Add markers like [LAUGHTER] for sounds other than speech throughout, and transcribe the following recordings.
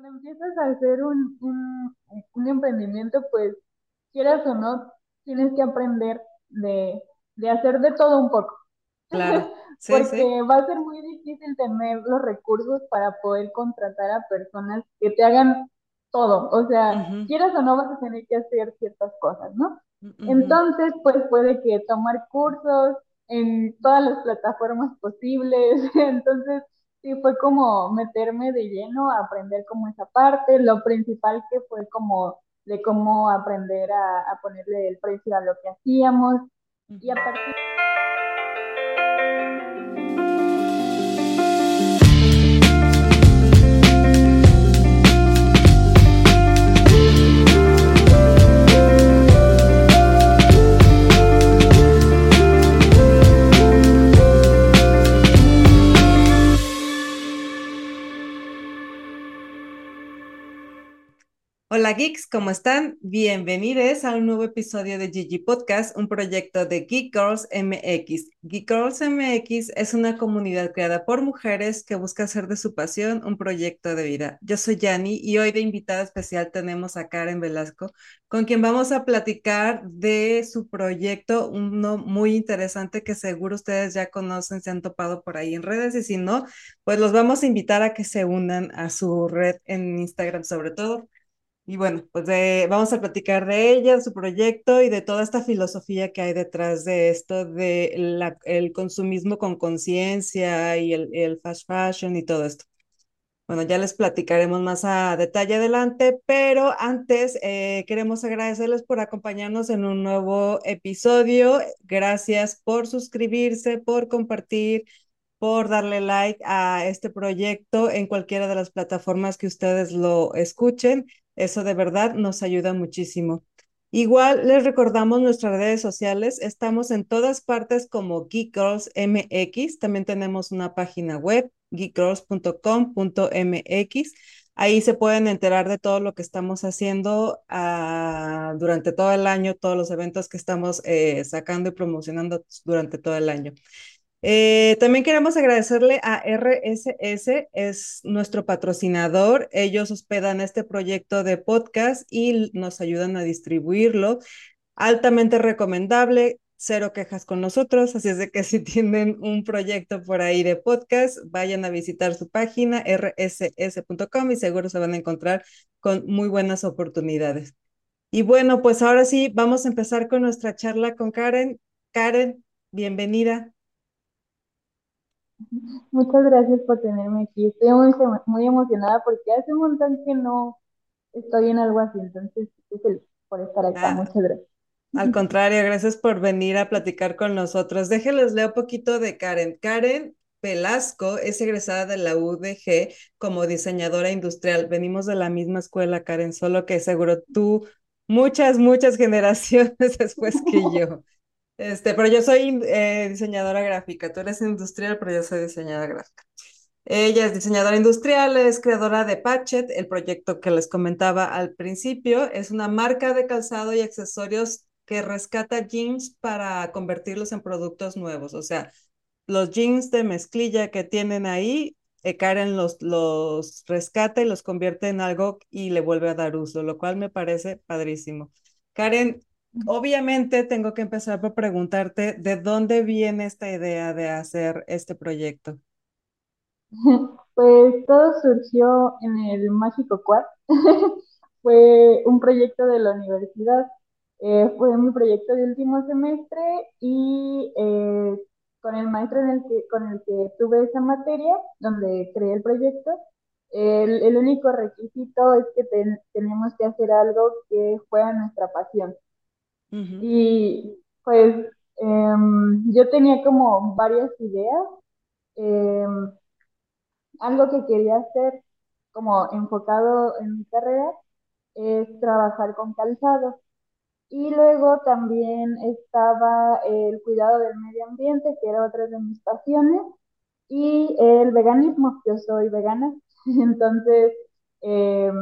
cuando empiezas a hacer un, un, un emprendimiento, pues quieras o no, tienes que aprender de, de hacer de todo un poco. Claro, [LAUGHS] sí, sí. Porque va a ser muy difícil tener los recursos para poder contratar a personas que te hagan todo. O sea, quieras o no, vas a tener que hacer ciertas cosas, ¿no? Entonces, pues puede que tomar cursos en todas las plataformas posibles. [LAUGHS] Entonces, sí, fue como meterme de lleno a aprender como esa parte. Lo principal que fue como de cómo aprender a, a ponerle el precio a lo que hacíamos. Y a partir Hola geeks, ¿cómo están? Bienvenidos a un nuevo episodio de Gigi Podcast, un proyecto de Geek Girls MX. Geek Girls MX es una comunidad creada por mujeres que busca hacer de su pasión un proyecto de vida. Yo soy Yani y hoy de invitada especial tenemos a Karen Velasco, con quien vamos a platicar de su proyecto, uno muy interesante que seguro ustedes ya conocen, se han topado por ahí en redes y si no, pues los vamos a invitar a que se unan a su red en Instagram sobre todo. Y bueno, pues vamos a platicar de ella, su proyecto y de toda esta filosofía que hay detrás de esto, de la, el consumismo con conciencia y el, el fast fashion y todo esto. Bueno, ya les platicaremos más a detalle adelante, pero antes eh, queremos agradecerles por acompañarnos en un nuevo episodio. Gracias por suscribirse, por compartir, por darle like a este proyecto en cualquiera de las plataformas que ustedes lo escuchen. Eso de verdad nos ayuda muchísimo. Igual les recordamos nuestras redes sociales. Estamos en todas partes como Geek Girls MX. También tenemos una página web, geekgirls.com.mx. Ahí se pueden enterar de todo lo que estamos haciendo uh, durante todo el año, todos los eventos que estamos eh, sacando y promocionando durante todo el año. Eh, también queremos agradecerle a RSS, es nuestro patrocinador. Ellos hospedan este proyecto de podcast y nos ayudan a distribuirlo. Altamente recomendable, cero quejas con nosotros, así es de que [LAUGHS] si tienen un proyecto por ahí de podcast, vayan a visitar su página rss.com y seguro se van a encontrar con muy buenas oportunidades. Y bueno, pues ahora sí, vamos a empezar con nuestra charla con Karen. Karen, bienvenida. Muchas gracias por tenerme aquí. Estoy muy, muy emocionada porque hace un montón que no estoy en algo así, entonces estoy feliz por estar acá. Ah, Muchas gracias. al contrario, gracias por venir a platicar con nosotros. Déjenles leo un poquito de Karen. Karen Velasco es egresada de la UDG como diseñadora industrial. Venimos de la misma escuela, Karen, solo que seguro tú muchas, muchas generaciones [LAUGHS] después que yo. Este, pero yo soy eh, diseñadora gráfica. Tú eres industrial, pero yo soy diseñadora gráfica. Ella es diseñadora industrial, es creadora de Patchet, el proyecto que les comentaba al principio. Es una marca de calzado y accesorios que rescata jeans para convertirlos en productos nuevos. O sea, los jeans de mezclilla que tienen ahí, eh, Karen los, los rescata y los convierte en algo y le vuelve a dar uso, lo cual me parece padrísimo. Karen, obviamente tengo que empezar por preguntarte de dónde viene esta idea de hacer este proyecto. [LAUGHS] Pues todo surgió en el Mágico Quad. [LAUGHS] Fue un proyecto de la universidad. Eh, fue mi proyecto de último semestre y eh, con el maestro en el que, con el que tuve esa materia, donde creé el proyecto, el, único requisito es que ten, tenemos que hacer algo que fuera nuestra pasión. Uh -huh. Y pues eh, yo tenía como varias ideas. Eh, algo que quería hacer como enfocado en mi carrera es trabajar con calzado. Y luego también estaba el cuidado del medio ambiente, que era otra de mis pasiones, y el veganismo. Yo soy vegana, [LAUGHS] entonces eh,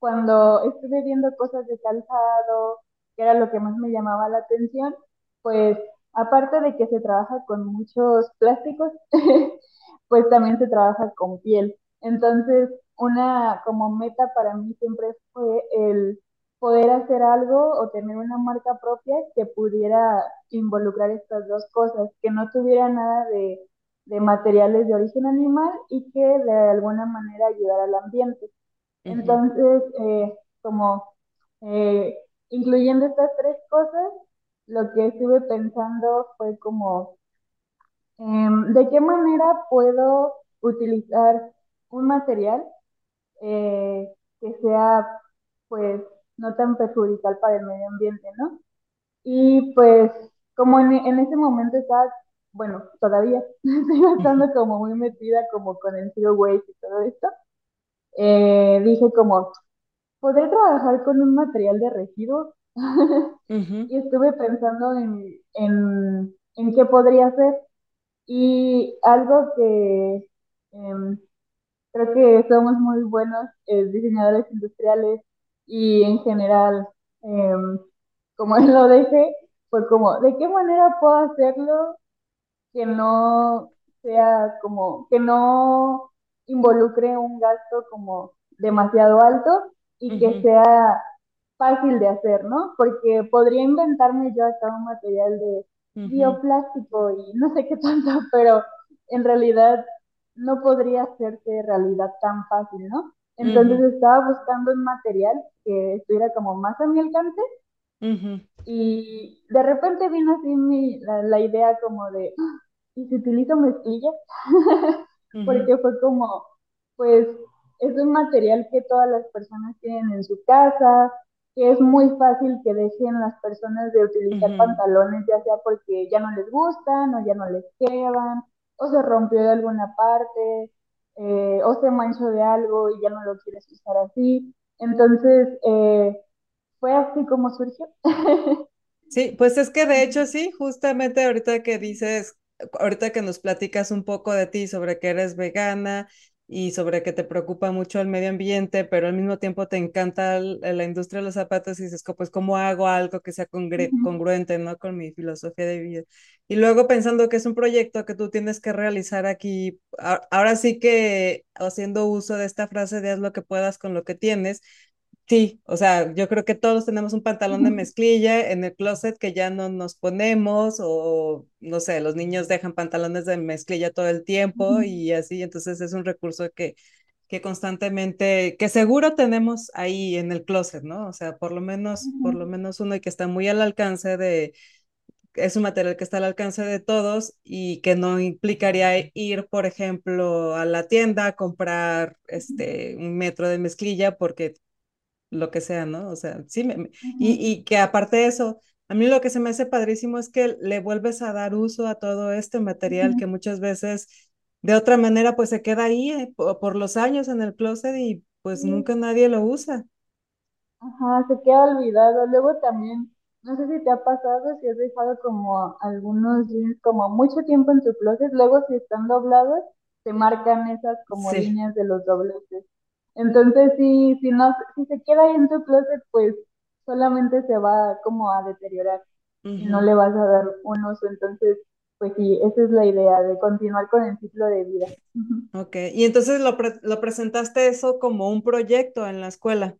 cuando estuve viendo cosas de calzado, que era lo que más me llamaba la atención, pues aparte de que se trabaja con muchos plásticos, [LAUGHS] pues también se trabaja con piel. Entonces, una como meta para mí siempre fue el poder hacer algo o tener una marca propia que pudiera involucrar estas dos cosas, que no tuviera nada de, de materiales de origen animal y que de alguna manera ayudara al ambiente. Entonces, eh, como eh, incluyendo estas tres cosas, lo que estuve pensando fue como, em, ¿de qué manera puedo utilizar un material eh, que sea, pues, no tan perjudicial para el medio ambiente, ¿no? Y pues, como en, en ese momento estaba, bueno, todavía [LAUGHS] estoy estando como muy metida como con el zero waste y todo esto, eh, dije como, ¿podré trabajar con un material de residuos? [LAUGHS] y estuve pensando en, en, en qué podría hacer. Y algo que em, creo que somos muy buenos eh, diseñadores industriales y en general, em, como él [LAUGHS] lo dejé, fue como, ¿de qué manera puedo hacerlo que no sea como, que no involucre un gasto como demasiado alto y que sea fácil de hacer, ¿no? Porque podría inventarme yo acá un material de bioplástico y no sé qué tanto, [LAUGHS] pero en realidad no podría hacerse realidad tan fácil, ¿no? Entonces estaba buscando un material que estuviera como más a mi alcance ujú, y de repente vino así mi, la, la idea como de, "Ah, ¿y si utilizo mezclilla? [LAUGHS] ujú, Porque fue como, pues es un material que todas las personas tienen en su casa, que es muy fácil que dejen las personas de utilizar pantalones, ya sea porque ya no les gustan o ya no les quedan, o se rompió de alguna parte, eh, o se manchó de algo y ya no lo quieres usar así. Entonces, eh, fue así como surgió. [LAUGHS] Sí, pues es que de hecho sí, justamente ahorita que dices, ahorita que nos platicas un poco de ti sobre que eres vegana y sobre que te preocupa mucho el medio ambiente, pero al mismo tiempo te encanta el- la industria de los zapatos y dices, pues ¿cómo hago algo que sea congruente, ¿no? Con mi filosofía de vida. Y luego pensando que es un proyecto que tú tienes que realizar aquí, ahora sí que haciendo uso de esta frase de haz lo que puedas con lo que tienes Sí, o sea, yo creo que todos tenemos un pantalón de mezclilla en el closet que ya no nos ponemos o no sé, los niños dejan pantalones de mezclilla todo el tiempo y así, entonces es un recurso que, que constantemente, que seguro tenemos ahí en el closet, ¿no? O sea, por lo menos, por lo menos uno y que está muy al alcance de, es un material que está al alcance de todos y que no implicaría ir, por ejemplo, a la tienda a comprar este un metro de mezclilla porque lo que sea, ¿no? O sea, sí, me, y, y que aparte de eso, a mí lo que se me hace padrísimo es que le vuelves a dar uso a todo este material que muchas veces de otra manera pues se queda ahí eh, por, por los años en el closet y pues nunca nadie lo usa. Ajá, se queda olvidado. Luego también, no sé si te ha pasado, si has dejado como algunos jeans como mucho tiempo en tu closet, luego si están doblados, te marcan esas como Sí. líneas de los dobleces. Entonces, sí, si no, si se queda ahí en tu closet, pues solamente se va como a deteriorar y no le vas a dar un uso. Entonces, pues sí, esa es la idea de continuar con el ciclo de vida. Ok, y entonces lo, pre- lo presentaste eso como un proyecto en la escuela.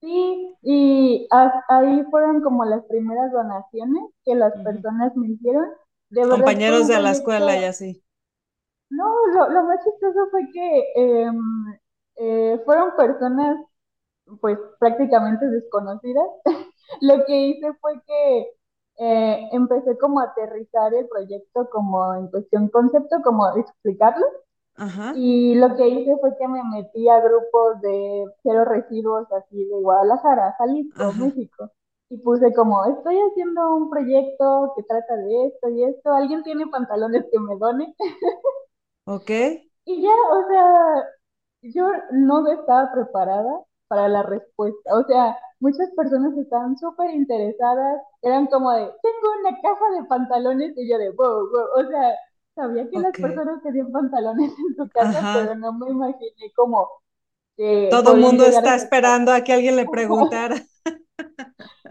Sí, y ahí fueron como las primeras donaciones que las personas me hicieron. De Compañeros de la escuela y así. no, lo, lo más chistoso fue que em, eh, fueron personas pues prácticamente desconocidas. [LAUGHS] Lo que hice fue que eh, empecé como a aterrizar el proyecto como en cuestión concepto, como explicarlo. Ajá, Y lo que hice fue que me metí a grupos de cero residuos así de Guadalajara, Jalisco, ajá, México. Y puse como, estoy haciendo un proyecto que trata de esto y esto. ¿Alguien tiene pantalones que me done? [LAUGHS] ok, Y ya, o sea, yo no estaba preparada para la respuesta. O sea, muchas personas estaban súper interesadas. Eran como de, tengo una caja de pantalones y yo de, wow, wow. O sea, sabía que las personas tenían pantalones en su casa, pero no me imaginé como que Todo podían mundo a está esperando a que alguien le preguntara. [LAUGHS]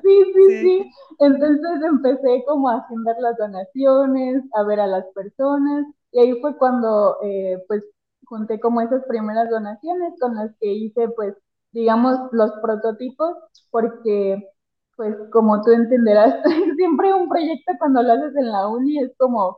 Sí, sí, Sí. sí. Entonces empecé como a agendar las donaciones, a ver a las personas, y ahí fue cuando, eh, pues, junté como esas primeras donaciones con las que hice, pues, digamos, los prototipos, porque, pues, como tú entenderás, [LAUGHS] siempre un proyecto cuando lo haces en la uni es como,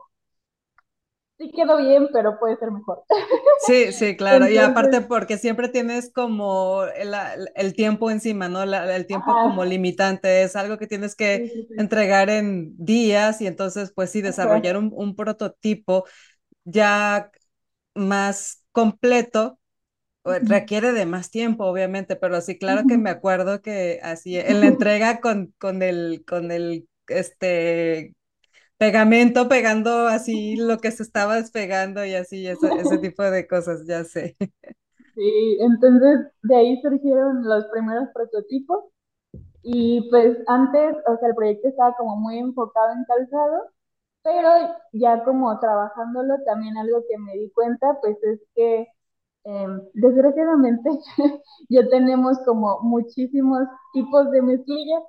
sí quedó bien, pero puede ser mejor. [LAUGHS] Sí, sí, claro. y aparte porque siempre tienes como el, el tiempo encima, ¿no? La, el tiempo como limitante. Es algo que tienes que entregar en días y entonces, pues sí, desarrollar un, un, prototipo ya más completo requiere de más tiempo, obviamente, pero sí, claro que me acuerdo que así en la [LAUGHS] entrega con, con el, con el, este, pegamento pegando así lo que se estaba despegando y así, ese, ese [LAUGHS] tipo de cosas, ya sé. Sí, entonces de ahí surgieron los primeros prototipos y pues antes, o sea, el proyecto estaba como muy enfocado en calzado, pero ya como trabajándolo también algo que me di cuenta pues es que em, desgraciadamente [LAUGHS] ya tenemos como muchísimos tipos de mezclillas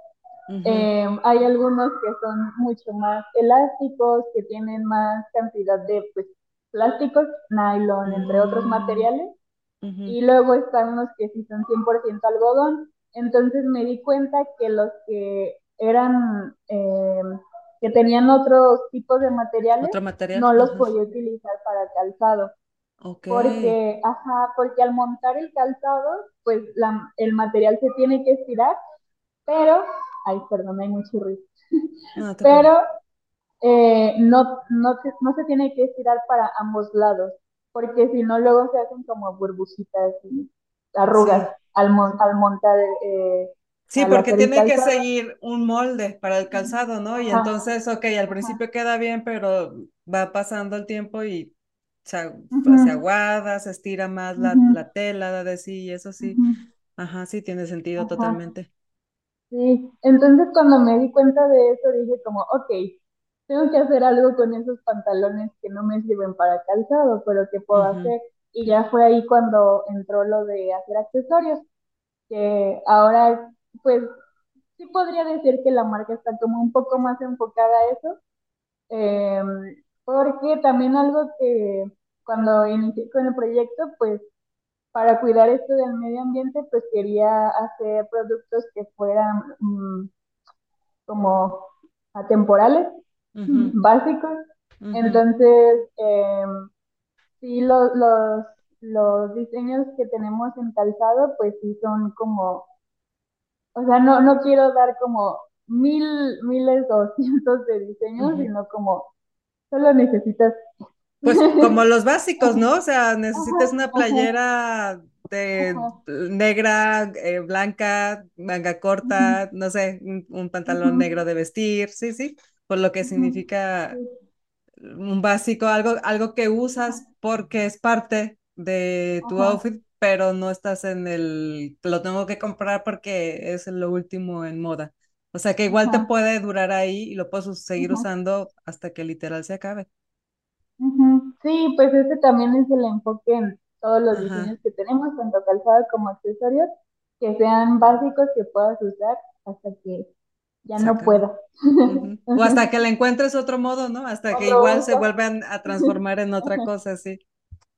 eh, hay algunos que son mucho más elásticos, que tienen más cantidad de pues, plásticos, nylon, entre otros mm. materiales. Y luego están los que sí son 100% algodón. Entonces me di cuenta que los que eran, eh, que tenían otros tipos de materiales, no los podía utilizar para calzado. Porque, ajá, porque al montar el calzado, pues la, el material se tiene que estirar, pero Ay, perdón, hay mucho ruido. Pero eh, no, no, se, no se tiene que estirar para ambos lados, porque si no, luego se hacen como burbujitas y arrugas al, al montar. Eh, sí, porque tiene que seguir un molde para el calzado, ¿no? Y entonces, ok, al principio queda bien, pero va pasando el tiempo y se, se aguada, se estira más la, la, tela de sí, y eso sí. Ajá, sí, tiene sentido totalmente. Sí, entonces cuando me di cuenta de eso dije como, ok, tengo que hacer algo con esos pantalones que no me sirven para calzado, pero ¿qué puedo hacer? Y ya fue ahí cuando entró lo de hacer accesorios, que ahora pues sí podría decir que la marca está como un poco más enfocada a eso, em, porque también algo que cuando inicié con el proyecto, pues para cuidar esto del medio ambiente, pues quería hacer productos que fueran mm, como atemporales, básicos. Entonces, em, sí, los, los, los diseños que tenemos en calzado, pues sí son como, o sea, no, no quiero dar como mil, miles o cientos de diseños, sino como solo necesitas pues [LAUGHS] como los básicos, ¿no? O sea, necesitas una playera de negra, eh, blanca, manga corta, no sé, un, pantalón negro de vestir, sí, sí, por lo que significa un básico, algo, algo que usas porque es parte de tu outfit, pero no estás en el, lo tengo que comprar porque es lo último en moda. O sea que igual te puede durar ahí y lo puedes seguir usando hasta que literal se acabe. Sí, pues ese también es el enfoque en todos los diseños que tenemos, tanto calzado como accesorios, que sean básicos que puedas usar hasta que ya no pueda. [LAUGHS] O hasta que le encuentres otro modo, ¿no? Hasta que igual se vuelvan a [LAUGHS] transformar en otra cosa, sí.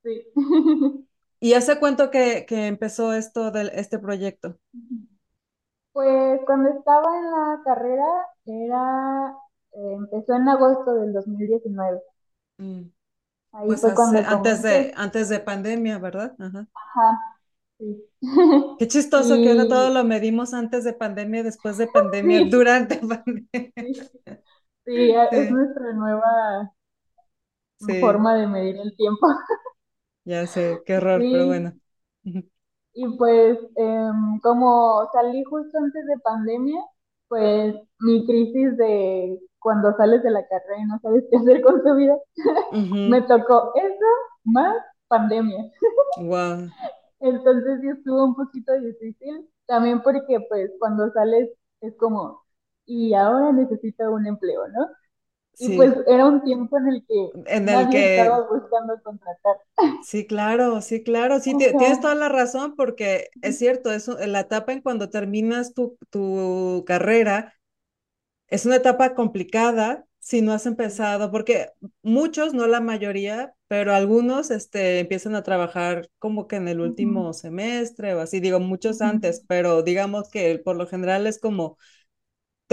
Sí. [LAUGHS] ¿Y hace cuánto que, que empezó esto de este proyecto? Pues cuando estaba en la carrera era, eh, empezó en agosto del 2019. Mm. Ahí pues fue cuando antes de, antes de pandemia, ¿verdad? Ajá. Ajá. Sí. [LAUGHS] Qué chistoso que ahora todo lo medimos antes de pandemia, después de [LAUGHS] pandemia, durante [LAUGHS] pandemia. Sí. es nuestra nueva forma de medir el tiempo. Ya sé, qué horror, pero bueno. [LAUGHS] Y pues em, como salí justo antes de pandemia, pues mi crisis de cuando sales de la carrera y no sabes qué hacer con tu vida, [LAUGHS] me tocó eso más pandemia. [LAUGHS] Wow. Entonces sí estuvo un poquito difícil, también porque pues cuando sales es como, y ahora necesito un empleo, ¿no? Y pues era un tiempo en el que en el nadie que... estaba buscando contratar. Sí, claro, sí, claro, sí, tienes toda la razón porque es cierto, eso, la etapa en cuando terminas tu, tu carrera es una etapa complicada si no has empezado, porque muchos, no la mayoría, pero algunos este, empiezan a trabajar como que en el último semestre o así, digo, muchos antes, pero digamos que por lo general es como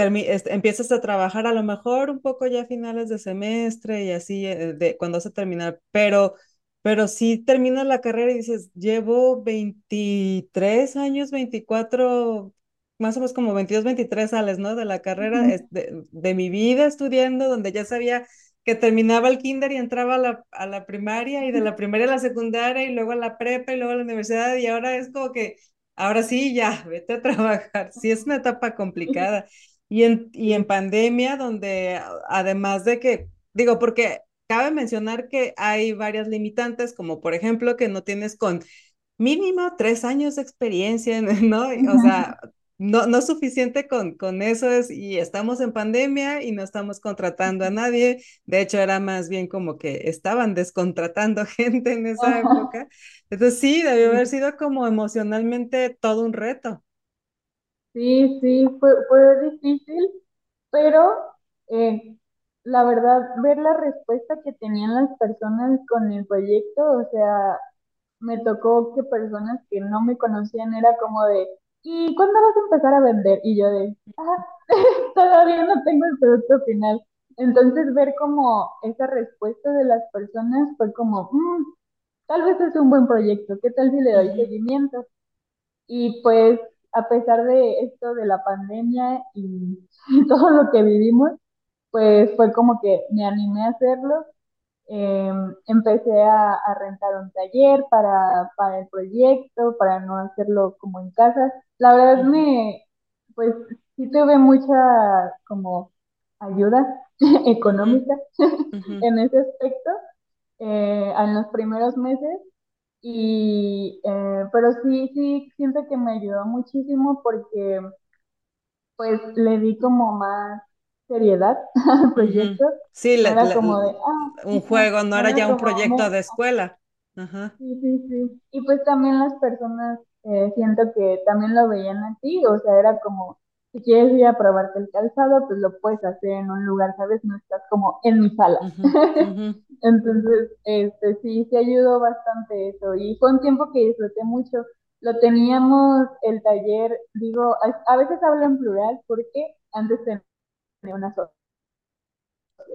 empiezas a trabajar a lo mejor un poco ya a finales de semestre y así, eh, de, cuando vas a terminar, pero, pero si terminas la carrera y dices, llevo 23 años, 24 más o menos como 22 23 sales, ¿no? De la carrera, es de, de mi vida estudiando, donde ya sabía que terminaba el kinder y entraba a la, a la primaria y de la primaria a la secundaria y luego a la prepa y luego a la universidad y ahora es como que, ahora sí, ya, vete a trabajar. Sí, es una etapa Sí, complicada. Y en, y en pandemia, donde además de que, digo, porque cabe mencionar que hay varias limitantes, como por ejemplo que no tienes con mínimo tres años de experiencia, [LAUGHS] ¿no? O sea, no, no es suficiente con, con eso es, y estamos en pandemia y no estamos contratando a nadie. De hecho, era más bien como que estaban descontratando [LAUGHS] gente en esa Ajá. época. Entonces sí, debió haber sido como emocionalmente todo un reto. Sí, sí, fue, fue difícil, pero eh, la verdad, ver la respuesta que tenían las personas con el proyecto, o sea, me tocó que personas que no me conocían era como de, ¿y cuándo vas a empezar a vender? Y yo de, ah, [LAUGHS] todavía no tengo el producto final. Entonces ver como esa respuesta de las personas fue como, "Mm, tal vez es un buen proyecto, ¿qué tal si le doy seguimiento? Y pues a pesar de esto de la pandemia y [LAUGHS] todo lo que vivimos, pues fue como que me animé a hacerlo eh, empecé a, a, rentar un taller para, para el proyecto, para no hacerlo como en casa. La verdad me, pues sí tuve mucha como ayuda [LAUGHS] económica [LAUGHS] en ese aspecto eh, en los primeros meses. Y, eh, pero sí, sí, siento que me ayudó muchísimo porque pues le di como más seriedad [LAUGHS] al proyecto. Sí, le- era como de, ah, un juego, no era era ya un proyecto de escuela. Ajá. sí, sí, sí. Y pues también las personas eh, siento que también lo veían así, o sea, era como, si quieres ir a probarte el calzado, pues lo puedes hacer en un lugar, ¿sabes? No estás como en mi sala. [LAUGHS] Entonces, este, sí, sí ayudó bastante eso. Y fue un tiempo que disfruté mucho. Lo teníamos el taller, digo, a, a veces hablo en plural porque antes tenía una sola.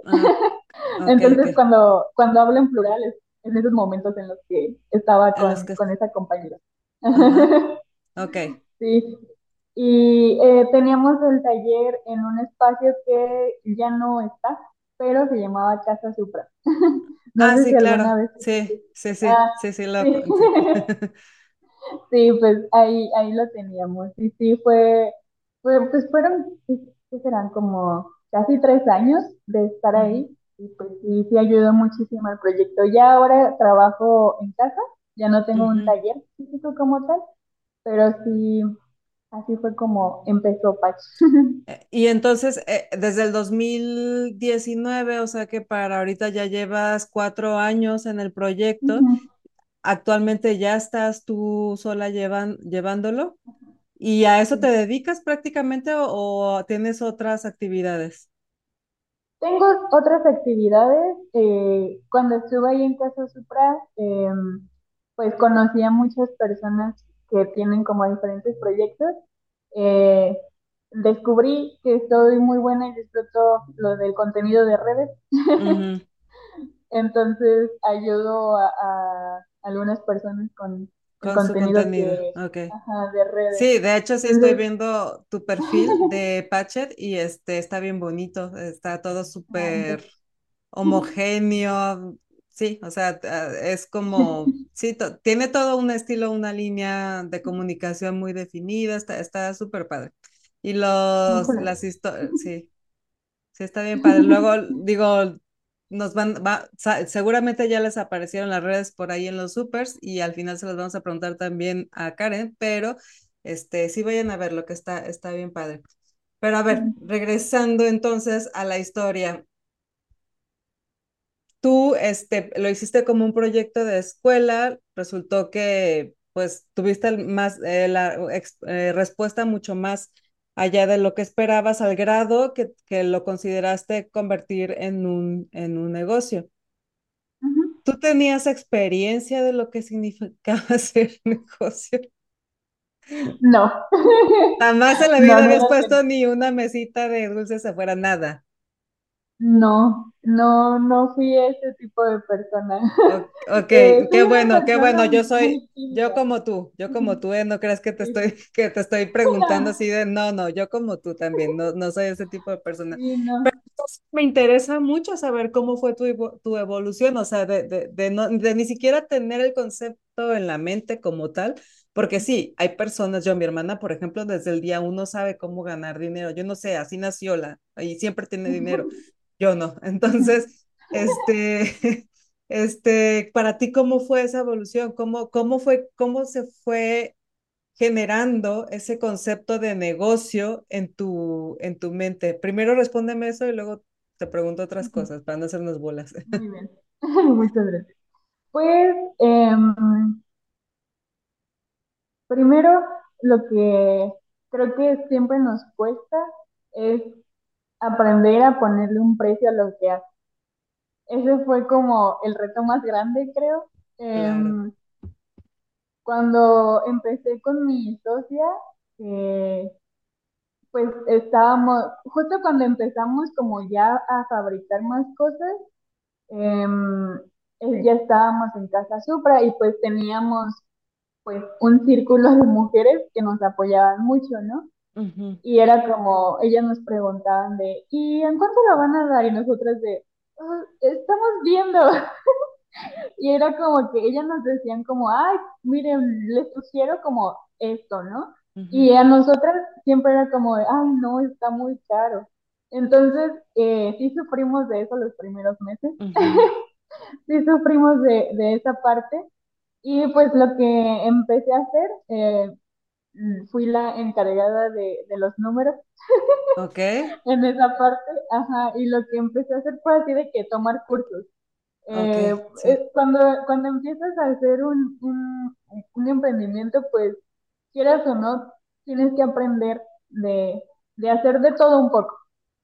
Ah. Entonces, cuando, cuando hablo en plural es en esos momentos en los que estaba con, que, con esa compañera. [LAUGHS] ok. Sí. Y eh, teníamos el taller en un espacio que ya no está, pero se llamaba Casa Supra. [LAUGHS] No Ah, sé si sí, alguna claro. vez Sí, sí, sí, Ah, sí, sí, lo, [LAUGHS] sí. pues ahí, ahí lo teníamos. Y sí, fue, fue pues fueron, ¿qué serán? Como casi tres años de estar ahí. Y pues sí, sí ayudó muchísimo al proyecto. Ya ahora trabajo en casa, ya no tengo un taller físico como tal, pero sí, así fue como empezó Patch. Eh, Y entonces, eh, desde el 2019, o sea que para ahorita ya llevas cuatro años en el proyecto, actualmente ya estás tú sola llevan, llevándolo. ¿Y a eso te dedicas prácticamente o, o tienes otras actividades? Tengo otras actividades. eh, cuando estuve ahí en Casa Supra, eh, pues conocí a muchas personas que tienen como diferentes proyectos. Eh, descubrí que estoy muy buena y disfruto lo del contenido de redes. [LAUGHS] Entonces ayudo a, a algunas personas con el Con su contenido contenido, ajá, de redes. Sí, de hecho sí estoy viendo tu perfil [LAUGHS] de Patchet y este está bien bonito, está todo súper homogéneo, sí, o sea, ah, es como, [LAUGHS] sí, to- tiene todo un estilo, una línea de comunicación muy definida, está, está súper padre. Y los, las historias, [LAUGHS] sí, sí, está bien padre. Luego, [LAUGHS] digo, nos van, va, seguramente ya les aparecieron las redes por ahí en los supers y al final se los vamos a preguntar también a Karen, pero este, sí vayan a ver lo que está, está bien padre. Pero a ver, regresando entonces a la historia. Tú, este, lo hiciste como un proyecto de escuela, resultó que, pues, tuviste más, eh, la eh, respuesta mucho más allá de lo que esperabas, al grado que, que lo consideraste convertir en un, en un negocio. ¿tú tenías experiencia de lo que significaba [LAUGHS] hacer negocio? No. Jamás en la vida no habías puesto ni una mesita de dulces afuera, nada. No, no, no fui ese tipo de persona. O- [LAUGHS] Ok, Eh, qué bueno, qué bueno. Yo soy, yo como tú, yo como tú, ¿eh? No creas que te estoy, [LAUGHS] que te estoy preguntando [LAUGHS] así de, no, no, yo como tú también, no, no soy ese tipo de persona. sí, no. Entonces, me interesa mucho saber cómo fue tu, tu evolución, o sea, de, de, de, no, de ni siquiera tener el concepto en la mente como tal, porque sí, hay personas, yo, mi hermana, por ejemplo, desde el día uno sabe cómo ganar dinero, yo no sé, así nació la, y siempre tiene dinero, [LAUGHS] yo no. [LAUGHS] Entonces, este, [LAUGHS] este, para ti, ¿cómo fue esa evolución? ¿Cómo, cómo fue, cómo se fue generando ese concepto de negocio en tu, en tu mente? Primero respóndeme eso y luego te pregunto otras cosas para no hacernos bolas. Muy bien. Muchas gracias. Pues, em, primero, lo que creo que siempre nos cuesta es aprender a ponerle un precio a lo que hace. Ese fue como el reto más grande, creo. Claro. Em, cuando empecé con mi socia, eh, pues estábamos, justo cuando empezamos como ya a fabricar más cosas, em, eh, ya estábamos en Casa Supra y pues teníamos pues un círculo de mujeres que nos apoyaban mucho, ¿no? Ujú, Y era como, ellas nos preguntaban de, ¿y en cuánto lo van a dar? Y nosotras de, "Ah, estamos viendo. [LAUGHS] Y era como que ellas nos decían como, ay, miren, les sugiero como esto, ¿no? Y a nosotras siempre era como, de, ay, no, está muy caro. Entonces, eh, sí sufrimos de eso los primeros meses, ujú. [LAUGHS] [LAUGHS] sí sufrimos de, de esa parte. Y pues lo que empecé a hacer, eh, fui la encargada de, de los números [LAUGHS] Ok, en esa parte, ajá, y lo que empecé a hacer fue así de que tomar cursos. Eh, sí. eh, cuando, cuando empiezas a hacer un, un, un emprendimiento, pues quieras o no, tienes que aprender de, de hacer de todo un poco,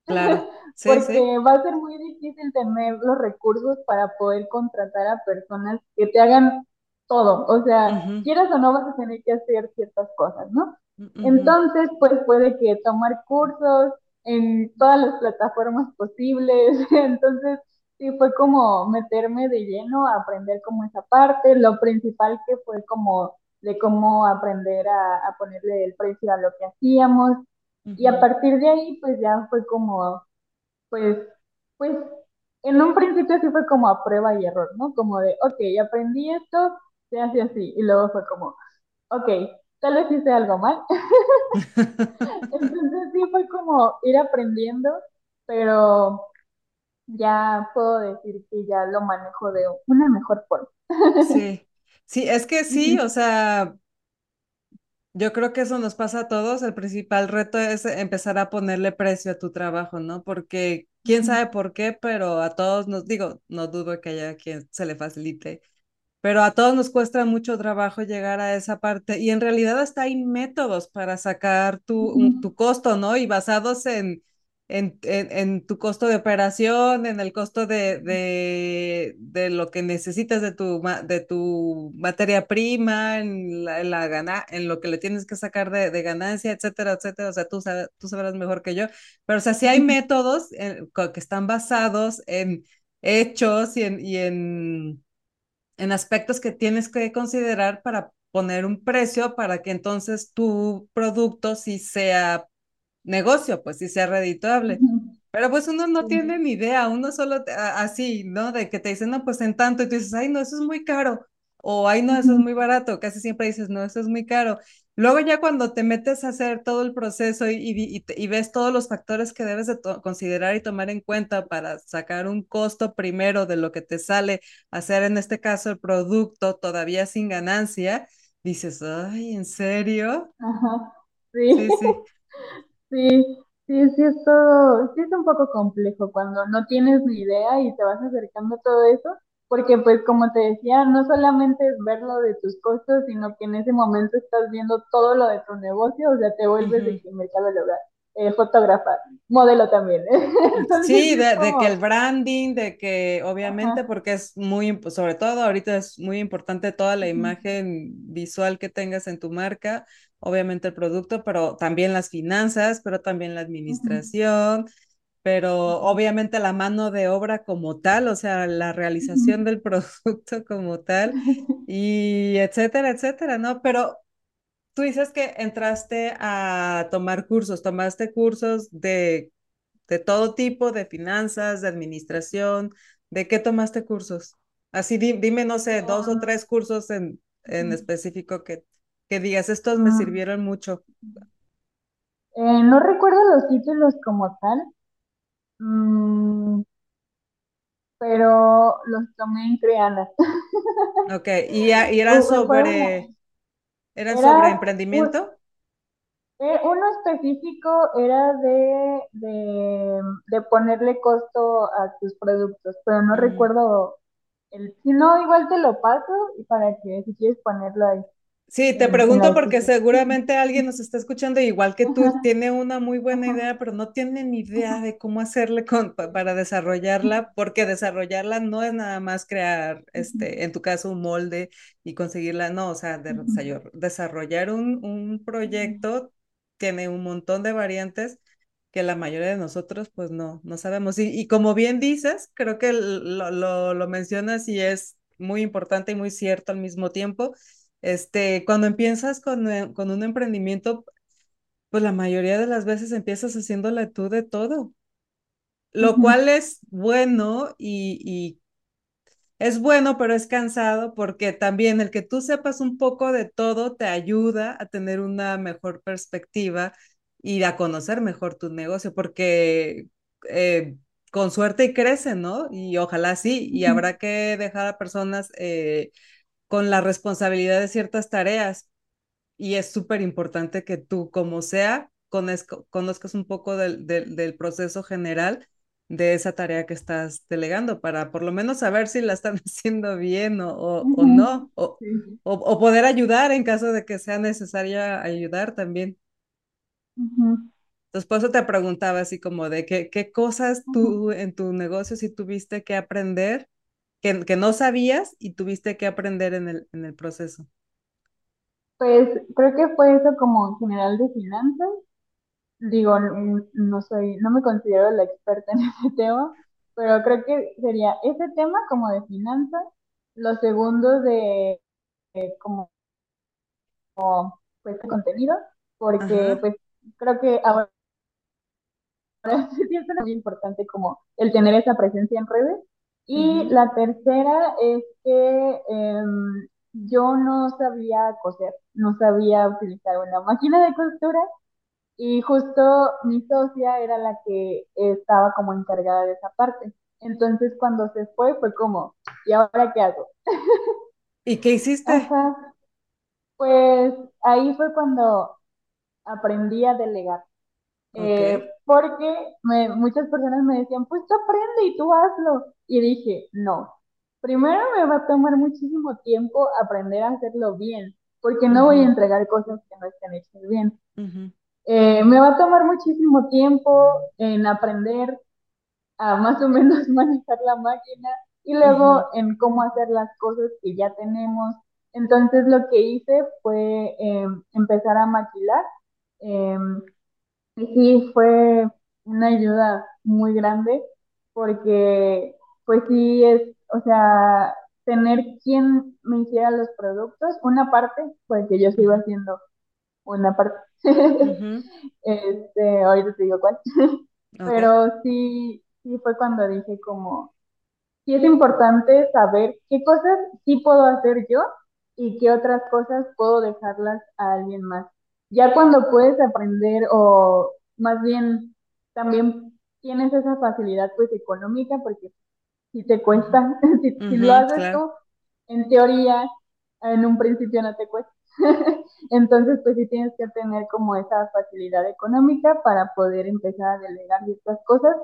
Claro. [LAUGHS] Sí, sí. porque va a ser muy difícil tener los recursos para poder contratar a personas que te hagan todo. O sea, quieras o no, vas a tener que hacer ciertas cosas, ¿no? Entonces, pues puede que tomar cursos en todas las plataformas posibles. [LAUGHS] Entonces, sí, fue como meterme de lleno a aprender como esa parte. Lo principal que fue como de cómo aprender a, a ponerle el precio a lo que hacíamos. Y a partir de ahí, pues ya fue como, pues, pues, en un principio sí fue como a prueba y error, ¿no? Como de, ok, aprendí esto, se hace así. Y luego fue como, ok, tal vez hice algo mal. [LAUGHS] Entonces sí fue como ir aprendiendo, pero ya puedo decir que ya lo manejo de una mejor forma. Sí, sí, es que sí, o sea, yo creo que eso nos pasa a todos. El principal reto es empezar a ponerle precio a tu trabajo, ¿no? Porque quién sabe por qué, pero a todos nos digo, no dudo que haya quien se le facilite pero a todos nos cuesta mucho trabajo llegar a esa parte y en realidad hasta hay métodos para sacar tu, tu costo, ¿no? Y basados en, en, en, en tu costo de operación, en el costo de, de, de lo que necesitas de tu, de tu materia prima, en, la, en, la en lo que le tienes que sacar de, de ganancia, etcétera, etcétera. O sea, tú, tú sabrás mejor que yo, pero o sea, sí hay métodos co- que están basados en hechos y en... Y en en aspectos que tienes que considerar para poner un precio para que entonces tu producto sí sea negocio, pues sí sea redituable. Pero pues uno no tiene ni idea, uno solo te- a- así, ¿no? De que te dicen, no, pues en tanto, y tú dices, ay, no, eso es muy caro, o ay, no, eso es muy barato, casi siempre dices, no, eso es muy caro. Luego ya cuando te metes a hacer todo el proceso y, y, y te- y ves todos los factores que debes de considerar y tomar en cuenta para sacar un costo primero de lo que te sale hacer en este caso el producto todavía sin ganancia, dices, ay, ¿en serio? ajá, sí. Sí, sí. Sí, sí, sí es todo, sí es un poco complejo cuando no tienes ni idea y te vas acercando a todo eso, porque pues como te decía, no solamente es ver lo de tus costos, sino que en ese momento estás viendo todo lo de tu negocio, o sea, te vuelves de que mercado del hogar. Eh, fotógrafa, modelo también. [LAUGHS] Entonces, Sí, de, de que el branding, de que obviamente, ajá, porque es muy, sobre todo ahorita es muy importante toda la imagen visual que tengas en tu marca, obviamente el producto, pero también las finanzas, pero también la administración, pero ujú, obviamente la mano de obra como tal, o sea, la realización del [LAUGHS] producto como tal, [LAUGHS] y etcétera, etcétera, ¿no? Pero tú dices que entraste a tomar cursos, tomaste cursos de de todo tipo, de finanzas, de administración. ¿De qué tomaste cursos? Así di- dime, no sé, dos o Em, tres cursos en, en específico que, que digas, estos me mm, sirvieron mucho. eh, no recuerdo los títulos como tal, mm, pero los tomé en Creana. [LAUGHS] Ok, y, eran sobre, eran sobre era un, emprendimiento. Eh, uno específico era de, de, de ponerle costo a tus productos, pero no Mm. recuerdo el, si no, igual te lo paso y para que si quieres ponerlo ahí Sí, te pregunto porque seguramente alguien nos está escuchando igual que tú, Ajá, tiene una muy buena ajá, idea, pero no tiene ni idea de cómo hacerle con, pa- para desarrollarla, porque desarrollarla no es nada más crear, este, en tu caso, un molde y conseguirla, no, o sea, de- desarrollar un, un proyecto tiene un montón de variantes que la mayoría de nosotros pues no, no sabemos. Y, y como bien dices, creo que lo, lo, lo mencionas y es muy importante y muy cierto al mismo tiempo este, cuando empiezas con, eh, con un emprendimiento, pues la mayoría de las veces empiezas haciéndole tú de todo, lo cual es bueno y, y es bueno, pero es cansado porque también el que tú sepas un poco de todo te ayuda a tener una mejor perspectiva y a conocer mejor tu negocio, porque eh, con suerte y crece, ¿no? Y ojalá sí, y habrá que dejar a personas eh, con la responsabilidad de ciertas tareas, y es súper importante que tú, como sea, conozcas un poco del, del, del, proceso general de esa tarea que estás delegando para por lo menos saber si la están [LAUGHS] haciendo bien o, o, no, o, sí, o, poder ayudar en caso de que sea necesaria ayudar también. ujú, Entonces, por eso te preguntaba así como de qué, qué cosas tú en tu negocio si tuviste que aprender, que, que no sabías y tuviste que aprender en el, en el proceso. Pues creo que fue eso como en general de finanzas. Digo, no soy, no me considero la experta en [LAUGHS] ese tema, pero creo que sería ese tema como de finanzas, lo segundo de eh, como pues contenido, porque Ajá, pues creo que ahora [LAUGHS] sí es muy importante como el tener esa presencia en redes. Y uh la tercera es que em, yo no sabía coser, no sabía utilizar una máquina de costura y justo mi socia era la que estaba como encargada de esa parte. Entonces cuando se fue fue como, ¿y ahora qué hago? [LAUGHS] ¿Y qué hiciste? Ajá, pues ahí fue cuando aprendí a delegar. Eh, porque me- muchas personas me decían, pues tú aprende y tú hazlo. Y dije, no. Primero me va a tomar muchísimo tiempo aprender a hacerlo bien, porque no voy a entregar cosas que no estén hechas bien. ujú, Eh, me va a tomar muchísimo tiempo en aprender a más o menos [LAUGHS] manejar la máquina y luego ujú. en cómo hacer las cosas que ya tenemos. Entonces lo que hice fue eh, empezar a maquilar. Eh, y sí, fue una ayuda muy grande porque pues sí es, o sea, tener quien me hiciera los productos, una parte, porque yo sigo haciendo una parte. ujú, [LAUGHS] Este, ahorita te digo cuál. [LAUGHS] Pero sí, sí fue cuando dije como, sí es importante saber qué cosas sí puedo hacer yo y qué otras cosas puedo dejarlas a alguien más. Ya cuando puedes aprender o más bien también tienes esa facilidad pues económica porque si te cuesta, [LAUGHS] si, si lo haces claro. tú, en teoría, en un principio no te cuesta. [LAUGHS] Entonces, pues sí tienes que tener como esa facilidad económica para poder empezar a delegar ciertas cosas,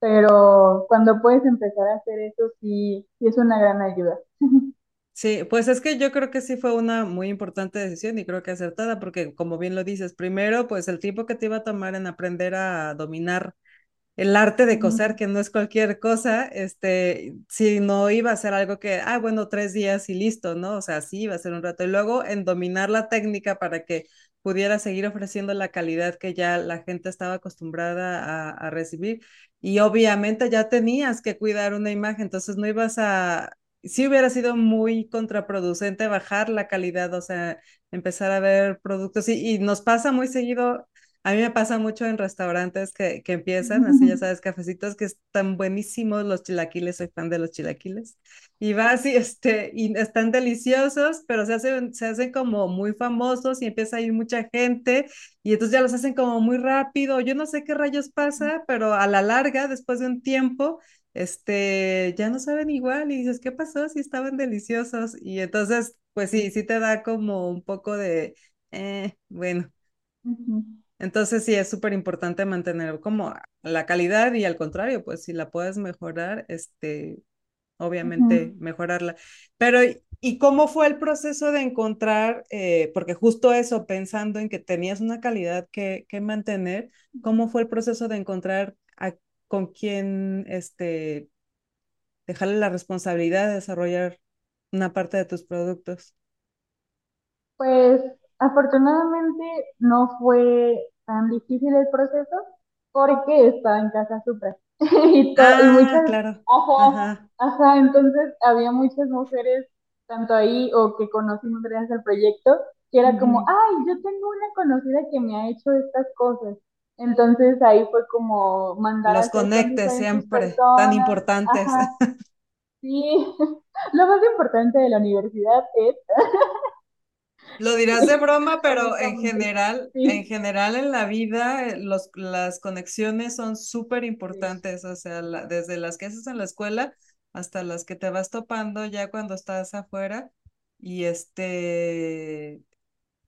pero cuando puedes empezar a hacer eso, sí, sí es una gran ayuda. [LAUGHS] Sí, pues es que yo creo que sí fue una muy importante decisión y creo que acertada, porque como bien lo dices, primero, pues el tiempo que te iba a tomar en aprender a dominar el arte de coser, que no es cualquier cosa, este, si no iba a ser algo que, ah, bueno, tres días y listo, ¿no? O sea, sí iba a ser un rato. Y luego en dominar la técnica para que pudiera seguir ofreciendo la calidad que ya la gente estaba acostumbrada a, a recibir. Y obviamente ya tenías que cuidar una imagen, entonces no ibas a, sí hubiera sido muy contraproducente bajar la calidad, o sea, empezar a ver productos y, y nos pasa muy seguido a mí me pasa mucho en restaurantes que, que empiezan, así ya [LAUGHS] sabes, cafecitos que están buenísimos los chilaquiles, soy fan de los chilaquiles. Y vas y, este, y están deliciosos, pero se hacen, se hacen como muy famosos y empieza a ir mucha gente y entonces ya los hacen como muy rápido. Yo no sé qué rayos pasa, pero a la larga, después de un tiempo, este, ya no saben igual y dices, ¿qué pasó? Si estaban deliciosos. Y entonces, pues sí, sí te da como un poco de, eh, bueno. ujú, Entonces sí es súper importante mantener como la calidad y al contrario, pues si la puedes mejorar, este, obviamente mejorarla. Pero, ¿y y cómo fue el proceso de encontrar, eh, porque justo eso, pensando en que tenías una calidad que, que mantener, ¿cómo fue el proceso de encontrar a, con quién, este, dejarle la responsabilidad de desarrollar una parte de tus productos? Pues afortunadamente no fue tan difícil el proceso porque estaba en casa Supra [LAUGHS] y, Ah, muchas, claro. ajá, Ajá. ajá, entonces había muchas mujeres tanto ahí o que conocimos gracias al proyecto que era como, ay, yo tengo una conocida que me ha hecho estas cosas. Entonces ahí fue como mandar Los conectes siempre tan importantes. ajá, sí, [LAUGHS] lo más importante de la universidad es [LAUGHS] Lo dirás de broma, [LAUGHS] pero en general, en general en la vida, eh, los, las conexiones son súper importantes, o sea, la- desde las que haces en la escuela hasta las que te vas topando ya cuando estás afuera. Y este,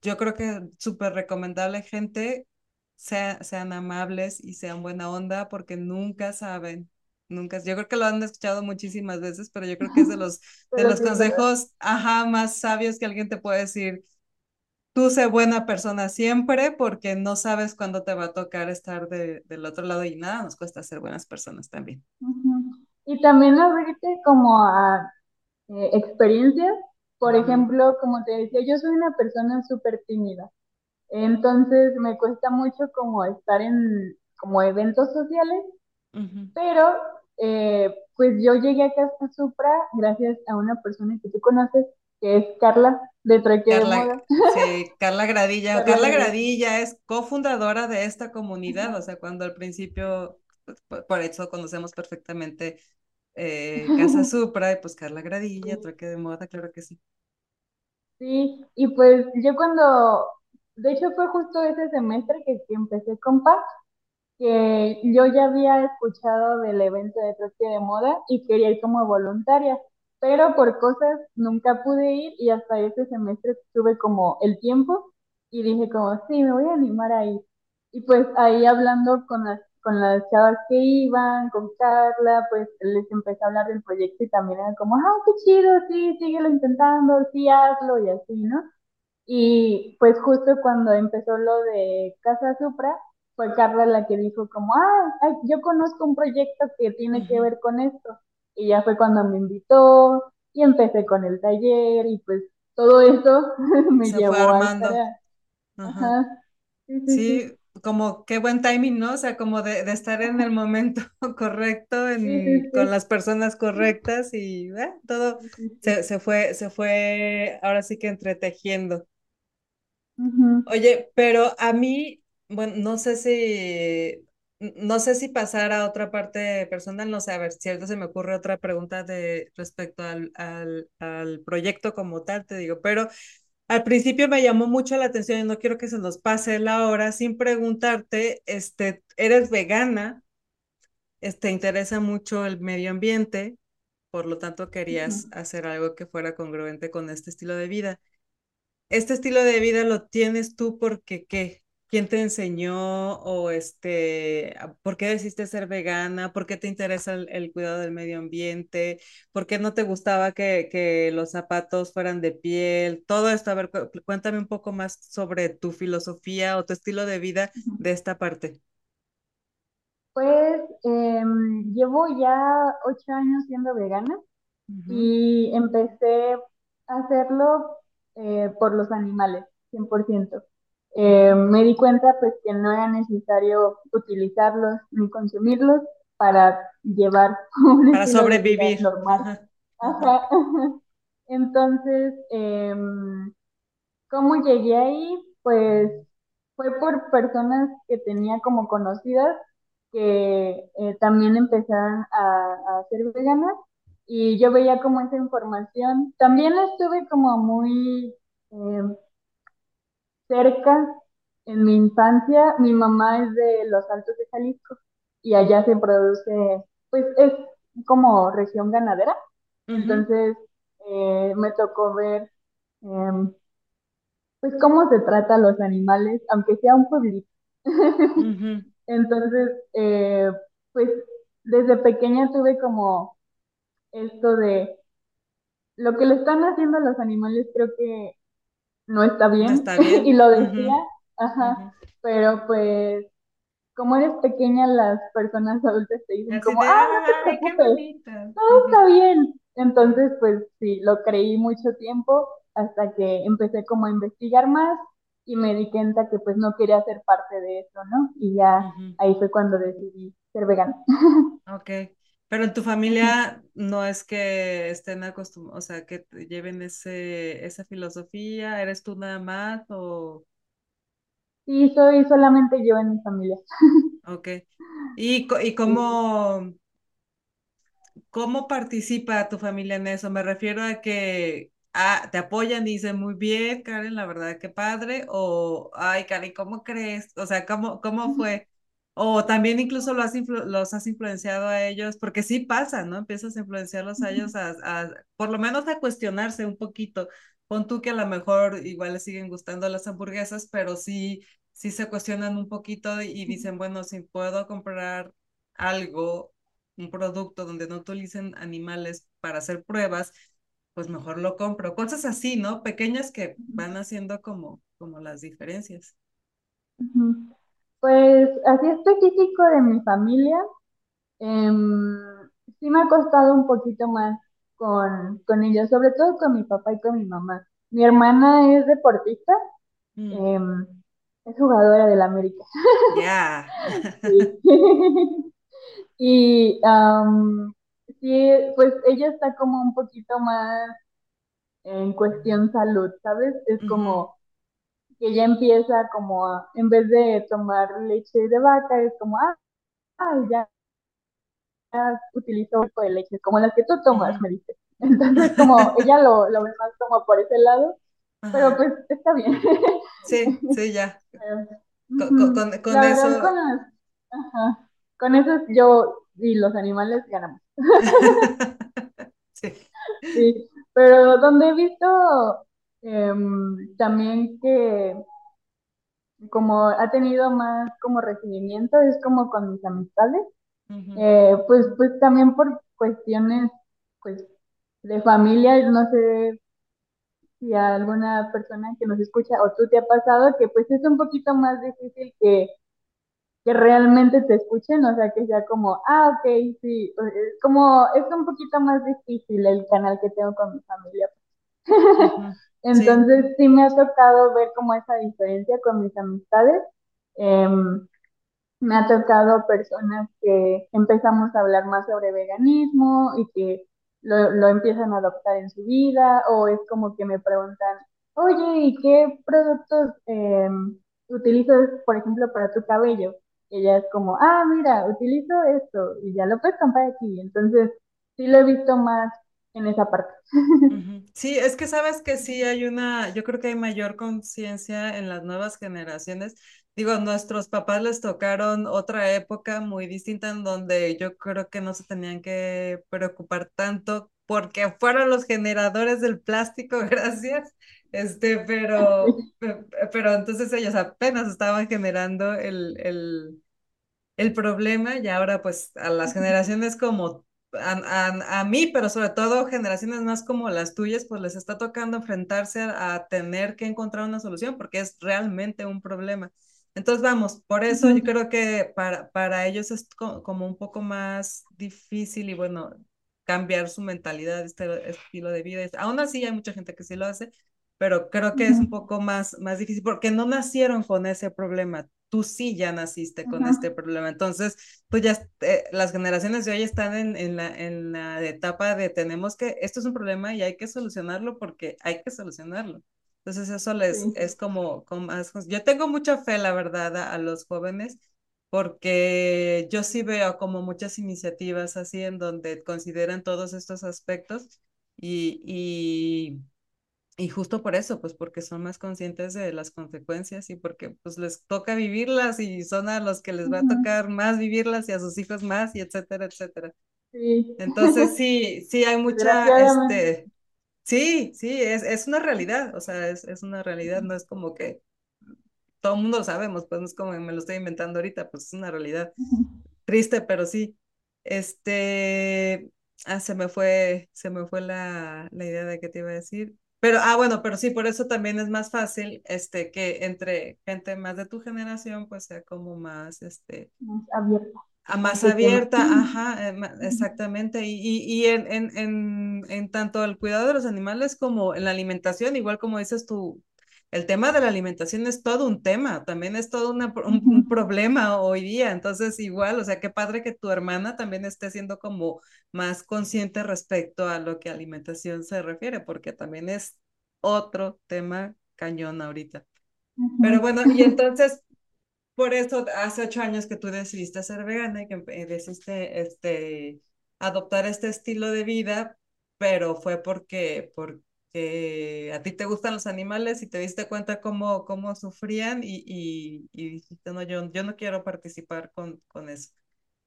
yo creo que súper recomendable, gente, sea- sean amables y sean buena onda porque nunca saben, nunca, yo creo que lo han escuchado muchísimas veces, pero yo creo que es de [LAUGHS] los, de los consejos, ajá, más sabios que alguien te puede decir Tú sé buena persona siempre porque no sabes cuándo te va a tocar estar de, del otro lado y nada, nos cuesta ser buenas personas también. Y también abrirte como a eh, experiencias. Por ejemplo, como te decía, yo soy una persona súper tímida. Entonces me cuesta mucho como estar en como eventos sociales, pero eh, pues yo llegué a Casa Supra gracias a una persona que tú conoces, que es Carla, de Trueque de Carla, Moda. sí, Carla Gradilla. Carla. Gradilla es cofundadora de esta comunidad, o sea, cuando al principio, pues, por, por eso conocemos perfectamente eh, [LAUGHS] Casa Supra, y pues Carla Gradilla. Trueque de Moda, claro que sí. Sí, y pues yo cuando, de hecho fue justo ese semestre que, que empecé con Paz, que yo ya había escuchado del evento de Trotsky de moda y quería ir como voluntaria, pero por cosas nunca pude ir y hasta ese semestre tuve como el tiempo y dije como, sí, me voy a animar a ir. Y pues ahí hablando con las, con las chavas que iban, con Carla, pues les empecé a hablar del proyecto y también era como, ah, qué chido, sí, síguelo intentando, sí, hazlo y así, ¿no? Y pues justo cuando empezó lo de Casa Supra, fue Carla la que dijo como, ah, ay, yo conozco un proyecto que tiene que ver con esto. Y ya fue cuando me invitó y empecé con el taller y pues todo eso [LAUGHS] me Se fue llevó a estar, armando. a- Ajá. ajá, sí, sí, Sí, sí, como qué buen timing, ¿no? O sea, como de, de estar en el momento [LAUGHS] correcto, en, sí, con las personas correctas y eh, todo se, se fue, se fue ahora sí que entretejiendo. Ujú, Oye, pero a mí, bueno, no sé si, no sé si pasar a otra parte personal, no sé, a ver, si ahorita se me ocurre otra pregunta de respecto al, al, al proyecto como tal, te digo, pero al principio me llamó mucho la atención y no quiero que se nos pase la hora sin preguntarte, este, ¿eres vegana? Este, ¿te interesa mucho el medio ambiente? Por lo tanto, querías hacer algo que fuera congruente con este estilo de vida. ¿Este estilo de vida lo tienes tú porque qué? Quién te enseñó o este, por qué decidiste ser vegana, por qué te interesa el, el cuidado del medio ambiente, por qué no te gustaba que, que, los zapatos fueran de piel, todo esto. A ver, cuéntame un poco más sobre tu filosofía o tu estilo de vida de esta parte. Pues eh, llevo ya ocho años siendo vegana uh -huh. y empecé a hacerlo eh, por los animales, 100%. Eh, me di cuenta pues que no era necesario utilizarlos ni consumirlos para llevar [LAUGHS] un para sobrevivir normal. Ajá. [LAUGHS] Entonces, eh, ¿cómo llegué ahí? Pues fue por personas que tenía como conocidas que eh, también empezaron a, a, ser veganas y yo veía como esa información. También estuve como muy eh, cerca en mi infancia. Mi mamá es de los Altos de Jalisco y allá se produce, pues es como región ganadera. Uh -huh. Entonces eh, me tocó ver em, pues cómo se trata a los animales, aunque sea un pueblito. Uh [LAUGHS] -huh. Entonces, eh, pues desde pequeña tuve como esto de lo que le están haciendo a los animales creo que no está bien, no está bien. [LAUGHS] y lo decía, uh -huh. ajá, uh -huh. pero pues como eres pequeña las personas adultas te dicen Así como, de, ah, no te preocupes, todo está bien. Entonces, pues sí, lo creí mucho tiempo hasta que empecé como a investigar más y me di cuenta que pues no quería ser parte de eso, ¿no? Y ya ahí fue cuando decidí ser vegana. Ok, pero en tu familia no es que estén acostumbrados, o sea, que lleven ese, esa filosofía, ¿eres tú nada más o...? Sí, soy solamente yo en mi familia. [LAUGHS] Ok, ¿y, y cómo, cómo participa tu familia en eso? Me refiero a que ah, te apoyan y dicen muy bien, Karen, la verdad que padre, o ay, Karen, ¿cómo crees? O sea, ¿cómo, cómo fue? O también incluso los has, los has influenciado a ellos, porque sí pasa, ¿no? Empiezas a influenciarlos a ellos, a, a, por lo menos a cuestionarse un poquito. Pon tú que a lo mejor igual les siguen gustando las hamburguesas, pero sí, sí se cuestionan un poquito y dicen, bueno, si puedo comprar algo, un producto donde no utilicen animales para hacer pruebas, pues mejor lo compro. Cosas así, ¿no? Pequeñas que van haciendo como, como las diferencias. Pues así específico de mi familia, eh, sí me ha costado un poquito más con, con ellos, sobre todo con mi papá y con mi mamá. Mi hermana es deportista, mm. eh, es jugadora del América. [LAUGHS] Ya. [LAUGHS] y um, sí, pues ella está como un poquito más en cuestión salud, ¿sabes? Es como que ella empieza como a, en vez de tomar leche de vaca, es como, ah, ah ya, ya utilizo un poco de leche, como las que tú tomas, me dice. [LAUGHS] Entonces, como ella lo, lo ve más como por ese lado, pero pues está bien. Sí, sí, ya. [LAUGHS] Pero, con, con, con La eso. Verdad, con, las, ajá, con eso yo y los animales ganamos. [LAUGHS] sí. sí. Pero donde he visto eh, también que como ha tenido más como recibimiento es como con mis amistades, uh -huh. eh, pues, pues también por cuestiones pues de familia, no sé si a alguna persona que nos escucha o tú te ha pasado que pues es un poquito más difícil que, que realmente te escuchen, o sea que sea como, ah, ok, sí, es como es un poquito más difícil el canal que tengo con mi familia. Uh [LAUGHS] -huh. Entonces sí. me ha tocado ver como esa diferencia con mis amistades. Eh, me ha tocado personas que empezamos a hablar más sobre veganismo y que lo, lo, empiezan a adoptar en su vida o es como que me preguntan, oye, ¿y qué productos eh, utilizas, por ejemplo, para tu cabello? Y ella es como, ah, mira, utilizo esto y ya lo puedes comprar aquí. Entonces sí lo he visto más en esa parte. Sí, es que sabes que sí hay una, yo creo que hay mayor conciencia en las nuevas generaciones. Digo, nuestros papás les tocaron otra época muy distinta en donde yo creo que no se tenían que preocupar tanto porque fueron los generadores del plástico, [LAUGHS] gracias. Este, pero, [LAUGHS] pe- pero entonces ellos apenas estaban generando el, el, el problema y ahora pues a las generaciones como a, a, a mí, pero sobre todo generaciones más como las tuyas, pues les está tocando enfrentarse a, a tener que encontrar una solución porque es realmente un problema. Entonces, vamos, por eso yo creo que para, para ellos es co- como un poco más difícil y bueno, cambiar su mentalidad, este estilo de vida. Aún así hay mucha gente que sí lo hace, pero creo que es un poco más, más difícil porque no nacieron con ese problema. Tú sí ya naciste con este ujú, problema. Entonces, pues ya eh, las generaciones de hoy están en, en, la, en la etapa de tenemos que, esto es un problema y hay que solucionarlo porque hay que solucionarlo. Entonces eso les Sí. es como, como más, yo tengo mucha fe, la verdad, a, a los jóvenes porque yo sí veo como muchas iniciativas así en donde consideran todos estos aspectos y, y, y justo por eso, pues porque son más conscientes de las consecuencias y porque pues les toca vivirlas y son a los que les va a tocar más vivirlas y a sus hijos más y etcétera, etcétera. Sí. Entonces [LAUGHS] sí, sí hay mucha, este, sí, sí, es, es una realidad, o sea, es, es una realidad, no es como que todo el mundo lo sabemos, pues no es como que me lo estoy inventando ahorita, pues es una realidad. Triste, pero sí. Este, ah, se me fue, se me fue la, la idea de qué te iba a decir. Pero, ah, bueno, pero sí, por eso también es más fácil, este, que entre gente más de tu generación, pues sea como más, este, Más abierta. A a más abierta, ajá, eh, exactamente. Y, y, y en, en, en, en tanto el cuidado de los animales como en la alimentación, igual como dices tú, el tema de la alimentación es todo un tema, también es todo una, un, problema hoy día. Entonces, igual, o sea, qué padre que tu hermana también esté siendo como más consciente respecto a lo que alimentación se refiere, porque también es otro tema cañón ahorita. Pero bueno, y [LAUGHS] entonces, por eso hace ocho años que tú decidiste ser vegana y que empe- decidiste este, adoptar este estilo de vida, pero fue porque, porque a ti te gustan los animales y te diste cuenta cómo, cómo sufrían y, y, y dijiste, no, yo, yo no quiero participar con, con eso.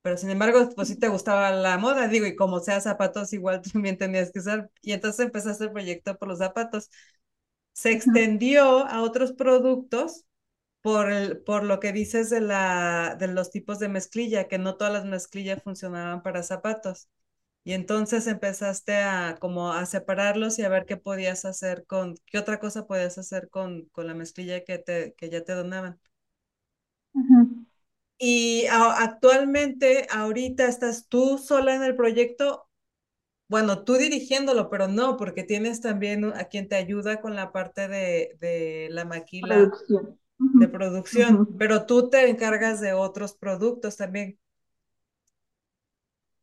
Pero sin embargo, pues sí te gustaba la moda, digo, y como sea zapatos, igual [LAUGHS] también tenías que usar. Y entonces empezaste el proyecto por los zapatos. Se extendió a otros productos por, el, por lo que dices de, la, de los tipos de mezclilla, que no todas las mezclillas funcionaban para zapatos. Y entonces empezaste a como a separarlos y a ver qué podías hacer con, qué otra cosa podías hacer con, con la mezclilla que, te, que ya te donaban. Y a- actualmente, ahorita estás tú sola en el proyecto, bueno, tú dirigiéndolo, pero no, porque tienes también a quien te ayuda con la parte de, de la maquila Producción. de producción, pero tú te encargas de otros productos también,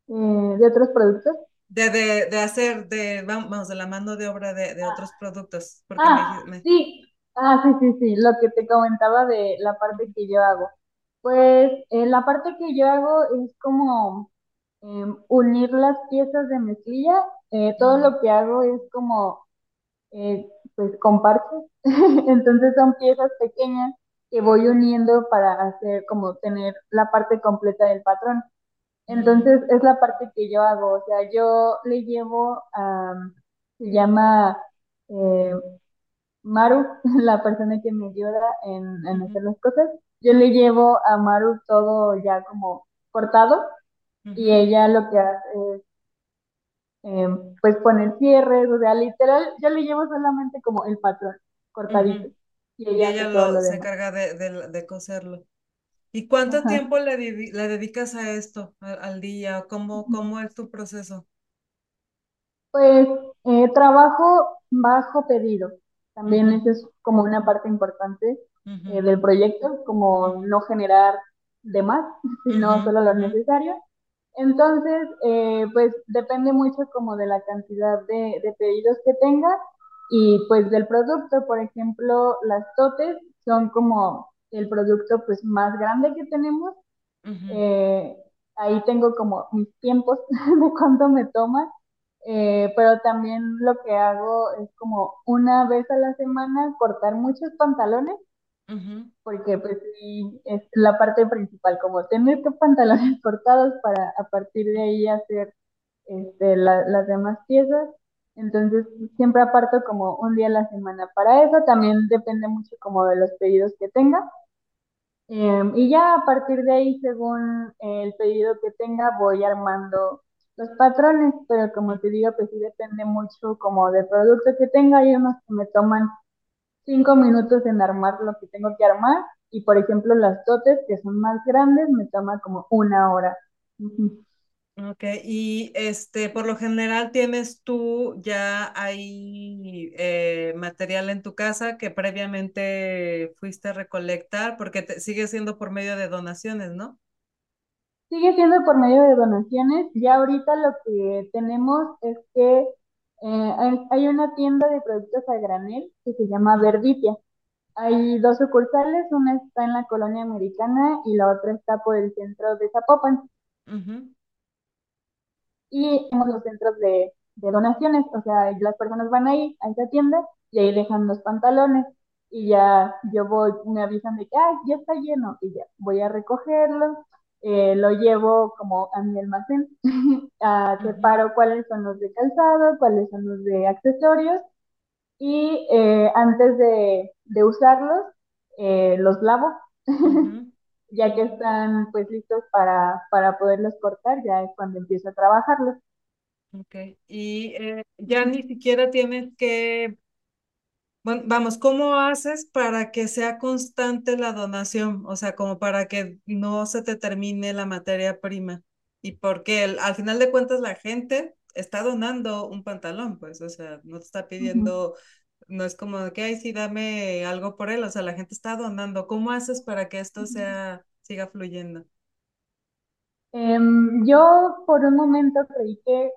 Eh, ¿de otros productos? de, de, de hacer, de, vamos, de la mano de obra de, de otros productos, porque Ah, dijiste- me sí. Ah, sí, sí, sí. Lo que te comentaba de la parte que yo hago. Pues eh, la parte que yo hago es como em, unir las piezas de mezclilla. Eh, todo lo que hago es como, eh, pues, con parches. [LAUGHS] Entonces son piezas pequeñas que voy uniendo para hacer como tener la parte completa del patrón. Entonces es la parte que yo hago. O sea, yo le llevo a, se llama eh, Maru, [LAUGHS] la persona que me ayuda en, en hacer las cosas. Yo le llevo a Maru todo ya como cortado y ella lo que hace es eh, pues poner cierres, o sea, literal, yo le llevo solamente como el patrón cortadito y Y ella lo, lo se encarga de, de, de coserlo. ¿Y cuánto Ajá. tiempo le, le dedicas a esto al, al día? ¿Cómo, cómo es tu proceso? Pues eh, trabajo bajo pedido. También Ujú, eso es como una parte importante eh, del proyecto, como no generar de más, [LAUGHS] sino solo lo necesario. Entonces, eh, pues depende mucho como de la cantidad de, de pedidos que tenga y pues del producto. Por ejemplo, las totes son como el producto pues más grande que tenemos. Eh, ahí tengo como mis tiempos [LAUGHS] de cuánto me toma eh, pero también lo que hago es como una vez a la semana cortar muchos pantalones, ujú, porque pues sí, es la parte principal, como tener que pantalones [LAUGHS] cortados para a partir de ahí hacer este, la- las demás piezas. Entonces, siempre aparto como un día a la semana para eso. También depende mucho como de los pedidos que tenga. Em, y ya a partir de ahí, según el pedido que tenga, voy armando los patrones, pero como te digo, pues sí depende mucho como del producto que tenga. Hay unos que me toman cinco minutos en armar lo que tengo que armar y por ejemplo las totes que son más grandes me toma como una hora. Ok, y este, por lo general tienes tú ya hay eh, material en tu casa que previamente fuiste a recolectar, porque te, sigue siendo por medio de donaciones, ¿no? Sigue siendo por medio de donaciones. Ya ahorita lo que tenemos es que eh, hay, hay una tienda de productos a granel que se llama Verditia. Hay dos sucursales, una está en la colonia americana y la otra está por el centro de Zapopan. Ujú, Y tenemos los centros de, de donaciones, o sea, las personas van ahí a esa tienda y ahí dejan los pantalones y ya yo voy, me avisan de que, ah, ya está lleno y ya voy a recogerlo, eh, lo llevo como a mi almacén, [LAUGHS] ujú, separo cuáles son los de calzado, cuáles son los de accesorios y eh, antes de, de usarlos, eh, los lavo, ujú, ya que están pues listos para, para poderlos cortar, ya es cuando empiezo a trabajarlos. Ok, y eh, ya ni siquiera tienes que Bueno, vamos, ¿cómo haces para que sea constante la donación? O sea, como para que no se te termine la materia prima. Y porque el- al final de cuentas la gente está donando un pantalón, pues, o sea, no te está pidiendo, no es como que, ay, sí, dame algo por él, o sea, la gente está donando. ¿Cómo haces para que esto sea, siga fluyendo? Em, yo por un momento creí que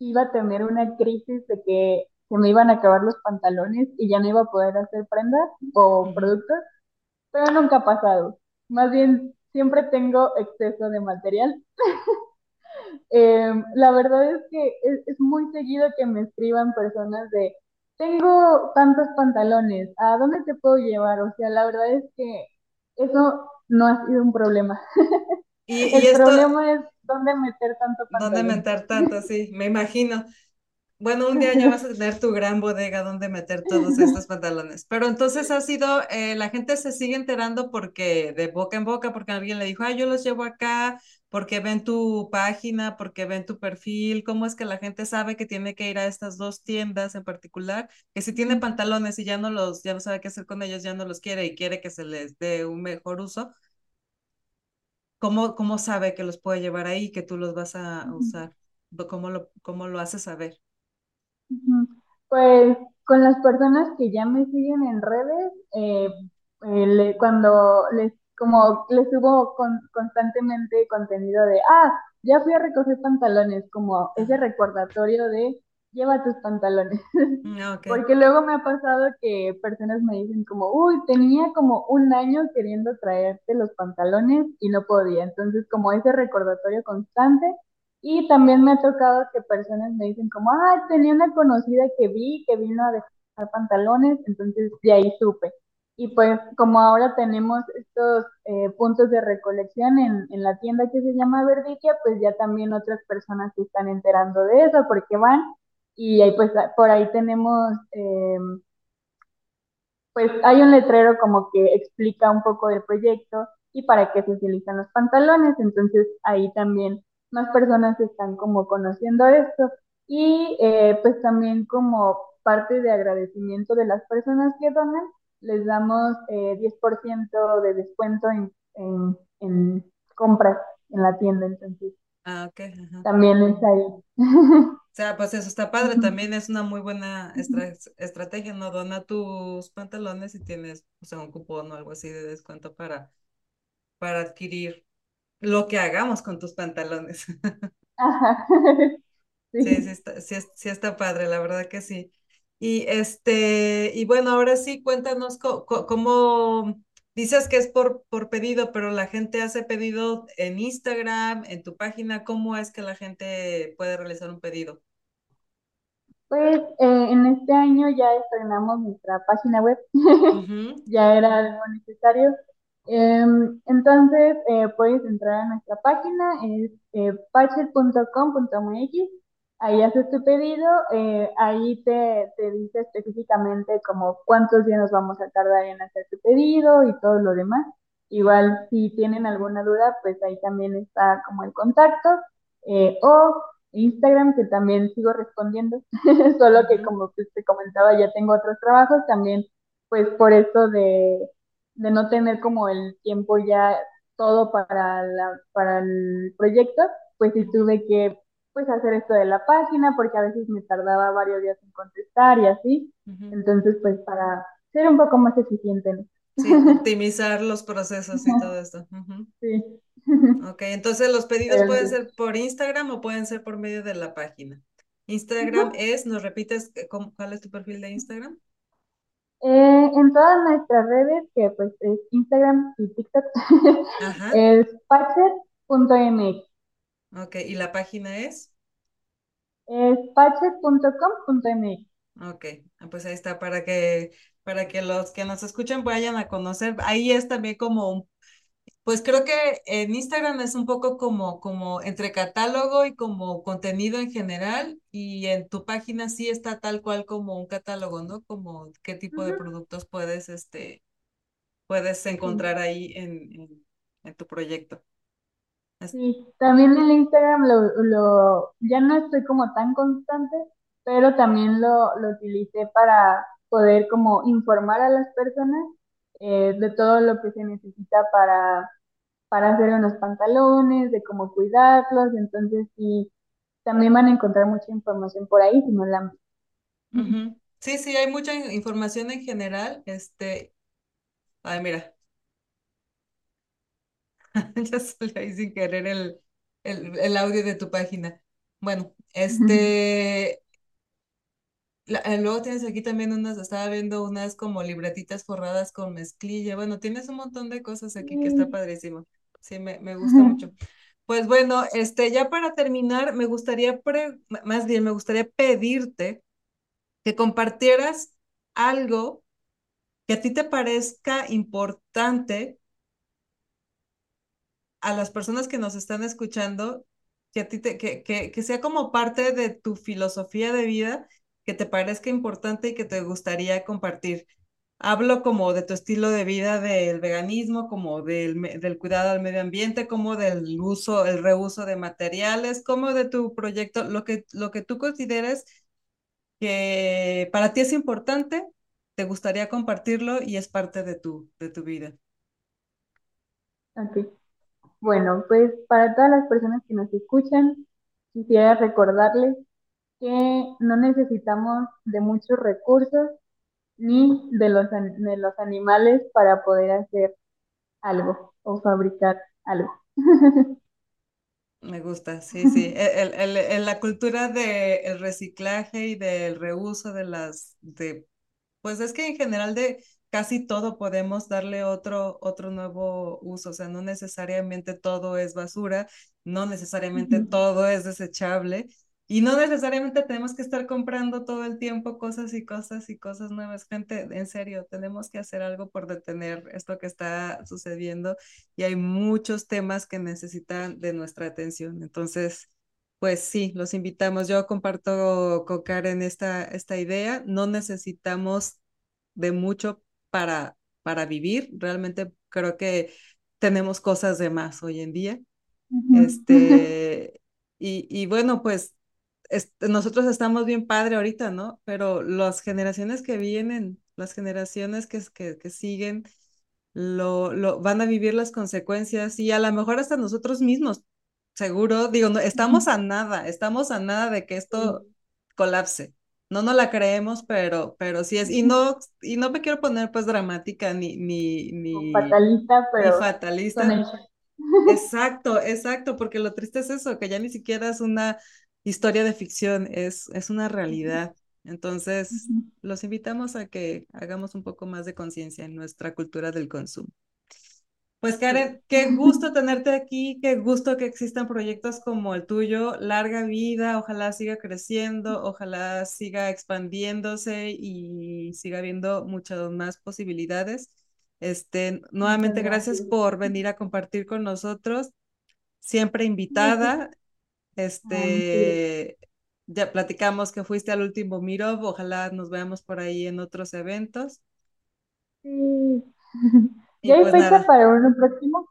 iba a tener una crisis de que se me iban a acabar los pantalones y ya no iba a poder hacer prendas o productos, pero nunca ha pasado. Más bien, siempre tengo exceso de material. [LAUGHS] Em, la verdad es que es, es muy seguido que me escriban personas de, tengo tantos pantalones, ¿a dónde te puedo llevar? O sea, la verdad es que eso no ha sido un problema. Y, [LAUGHS] y El esto, problema es dónde meter tanto ¿dónde pantalón. meter tanto? Sí, me imagino. Bueno, un día ya vas a tener tu gran bodega donde meter todos estos [LAUGHS] pantalones. Pero entonces ha sido, eh, la gente se sigue enterando porque de boca en boca, porque alguien le dijo, ah, yo los llevo acá, porque ven tu página, porque ven tu perfil. ¿Cómo es que la gente sabe que tiene que ir a estas dos tiendas en particular? Que si tiene pantalones y ya no los, ya no sabe qué hacer con ellos, ya no los quiere y quiere que se les dé un mejor uso, ¿cómo, cómo sabe que los puede llevar ahí, que tú los vas a usar? ¿Cómo lo, cómo lo hace saber? Pues con las personas que ya me siguen en redes, eh, eh, le- cuando les como les subo con- constantemente contenido de, ah, ya fui a recoger pantalones, como ese recordatorio de lleva tus pantalones. Mm. [LAUGHS] Porque luego me ha pasado que personas me dicen como, uy, tenía como un año queriendo traerte los pantalones y no podía. Entonces, como ese recordatorio constante. Y también me ha tocado que personas me dicen como, ah, tenía una conocida que vi que vino a dejar pantalones, entonces de ahí supe. Y pues como ahora tenemos estos eh, puntos de recolección en, en la tienda que se llama Verditia, pues ya también otras personas se están enterando de eso porque van y ahí pues por ahí tenemos eh, pues hay un letrero como que explica un poco del proyecto y para qué se utilizan los pantalones, entonces ahí también más personas están como conociendo esto y eh, pues también como parte de agradecimiento de las personas que donan, les damos eh, 10% de descuento en, en, en compras en la tienda, entonces Ah, ok. Ajá. también es ahí. [LAUGHS] O sea, pues eso está padre. También es una muy buena estra- estrategia, ¿no? Dona tus pantalones y tienes, o sea, un cupón o algo así de descuento para, para adquirir lo que hagamos con tus pantalones. [LAUGHS] Ajá. [LAUGHS] Sí, sí Sí. está, sí, es- sí está padre, la verdad que sí. Y este, y bueno, ahora sí, cuéntanos cómo dices que es por, por pedido, pero la gente hace pedido en Instagram, en tu página, ¿cómo es que la gente puede realizar un pedido? Pues eh, en este año ya estrenamos nuestra página web, [LAUGHS] ya era algo necesario. Em, entonces eh, puedes entrar a nuestra página, es eh, patchet.com.mx Ahí haces tu pedido, eh, ahí te, te dice específicamente como cuántos días nos vamos a tardar en hacer tu pedido y todo lo demás. Igual si tienen alguna duda, pues ahí también está como el contacto eh, o Instagram que también sigo respondiendo, [LAUGHS] solo que como te comentaba ya tengo otros trabajos también, pues por eso de, de no tener como el tiempo ya todo para, la, para el proyecto, pues sí tuve que pues hacer esto de la página, porque a veces me tardaba varios días en contestar y así. Entonces, pues para ser un poco más eficiente. ¿no? Sí, [LAUGHS] optimizar los procesos y todo esto. Sí. [LAUGHS] Ok, entonces los pedidos Pero pueden sí. ser por Instagram o pueden ser por medio de la página. Instagram es, ¿nos repites eh, cómo- cuál es tu perfil de Instagram? Eh, en todas nuestras redes, que pues es Instagram y TikTok, Ajá, [LAUGHS] es patchet.mx, ok, ¿y la página es? es patchet.com.mx. Ok, ah, pues ahí está para que para que los que nos escuchan vayan a conocer. Ahí es también como un Pues creo que en Instagram es un poco como, como entre catálogo y como contenido en general, y en tu página sí está tal cual como un catálogo, ¿no? Como qué tipo de productos puedes, este, puedes encontrar ahí en, en, en tu proyecto. Sí, también el Instagram lo, lo, ya no estoy como tan constante, pero también lo, lo utilicé para poder como informar a las personas eh, de todo lo que se necesita para, para hacer unos pantalones, de cómo cuidarlos, entonces sí, también van a encontrar mucha información por ahí si no la. Sí, sí, hay mucha in- información en general. Este, ay, mira, [LAUGHS] ya salió ahí sin querer el, el, el audio de tu página. Bueno, este, La- eh, luego tienes aquí también unas, estaba viendo unas como libretitas forradas con mezclilla. Bueno, tienes un montón de cosas aquí que está padrísimo. Sí, me, me gusta mucho. Pues bueno, este, ya para terminar, me gustaría, pre- más bien, me gustaría pedirte que compartieras algo que a ti te parezca importante a las personas que nos están escuchando, que a ti te, que, que, que sea como parte de tu filosofía de vida, que te parezca importante y que te gustaría compartir. Hablo como de tu estilo de vida, del veganismo, como del, del cuidado al medio ambiente, como del uso, el reuso de materiales, como de tu proyecto, lo que, lo que tú consideres que para ti es importante, te gustaría compartirlo y es parte de tu, de tu vida. Ok. Bueno, pues para todas las personas que nos escuchan, quisiera recordarles que no necesitamos de muchos recursos ni de los, de los animales para poder hacer algo o fabricar algo. [LAUGHS] Me gusta, sí, sí. [LAUGHS] El, el, el- la cultura del reciclaje y del reuso de las, de Pues es que en general de casi todo podemos darle otro, otro nuevo uso, o sea, no necesariamente todo es basura, no necesariamente todo es desechable y no necesariamente tenemos que estar comprando todo el tiempo cosas y cosas y cosas nuevas. Gente, en serio, tenemos que hacer algo por detener esto que está sucediendo y hay muchos temas que necesitan de nuestra atención. Entonces... Pues sí, los invitamos. Yo comparto con Karen esta, esta idea. No necesitamos de mucho para, para vivir. Realmente creo que tenemos cosas de más hoy en día. Este, y, y bueno, pues nosotros estamos bien padre ahorita, ¿no? Pero las generaciones que vienen, las generaciones que, que, que siguen, lo, lo, van a vivir las consecuencias y a lo mejor hasta nosotros mismos, seguro, digo, no, estamos a nada, estamos a nada de que esto colapse. No nos la creemos, pero, pero sí es. Y no, y no me quiero poner pues dramática ni, ni, ni, fatalista, ni pero con fatalista. [LAUGHS] Exacto, exacto, porque lo triste es eso, que ya ni siquiera es una historia de ficción, es, es una realidad. Entonces, los invitamos a que hagamos un poco más de conciencia en nuestra cultura del consumo. Pues. Karen, qué gusto tenerte aquí, qué gusto que existan proyectos como el tuyo, larga vida, ojalá siga creciendo, ojalá siga expandiéndose y siga habiendo muchas más posibilidades. Este, nuevamente gracias gracias. por venir a compartir con nosotros, siempre Sí, Ah. Este, ya platicamos que fuiste al último Mirov, ojalá nos veamos por ahí en otros eventos. Sí. [LAUGHS] ¿Ya hay pues fecha para uno próximo?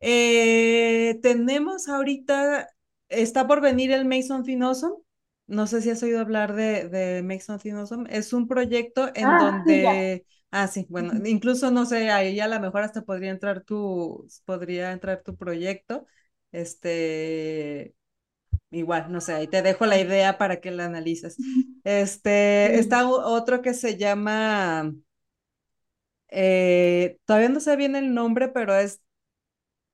Eh, tenemos ahorita, está por venir el Mason Finoso. No sé si has oído hablar de, de Mason Finoso. Es un proyecto en ah, donde... ah, sí, bueno, incluso no sé, ahí a lo mejor hasta podría entrar tu, podría entrar tu proyecto. Este, igual, no sé, ahí te dejo la idea para que la analices. [LAUGHS] Este, está otro que se llama, eh, todavía no sé bien el nombre, pero es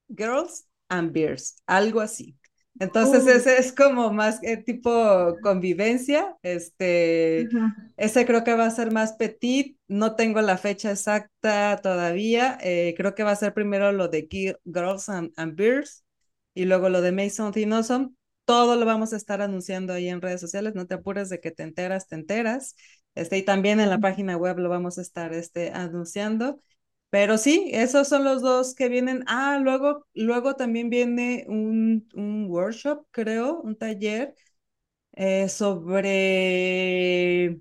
Girls and Beers, algo así. Entonces ese es como más eh, tipo convivencia, este, ese creo que va a ser más petit, no tengo la fecha exacta todavía, eh, creo que va a ser primero lo de Girls and, Beers y luego lo de Mason Awesome, todo lo vamos a estar anunciando ahí en redes sociales, no te apures de que te enteras, te enteras, este, y también en la página web lo vamos a estar este, anunciando. Pero sí, esos son los dos que vienen. Ah, luego, luego también viene un, un workshop, creo, un taller eh, sobre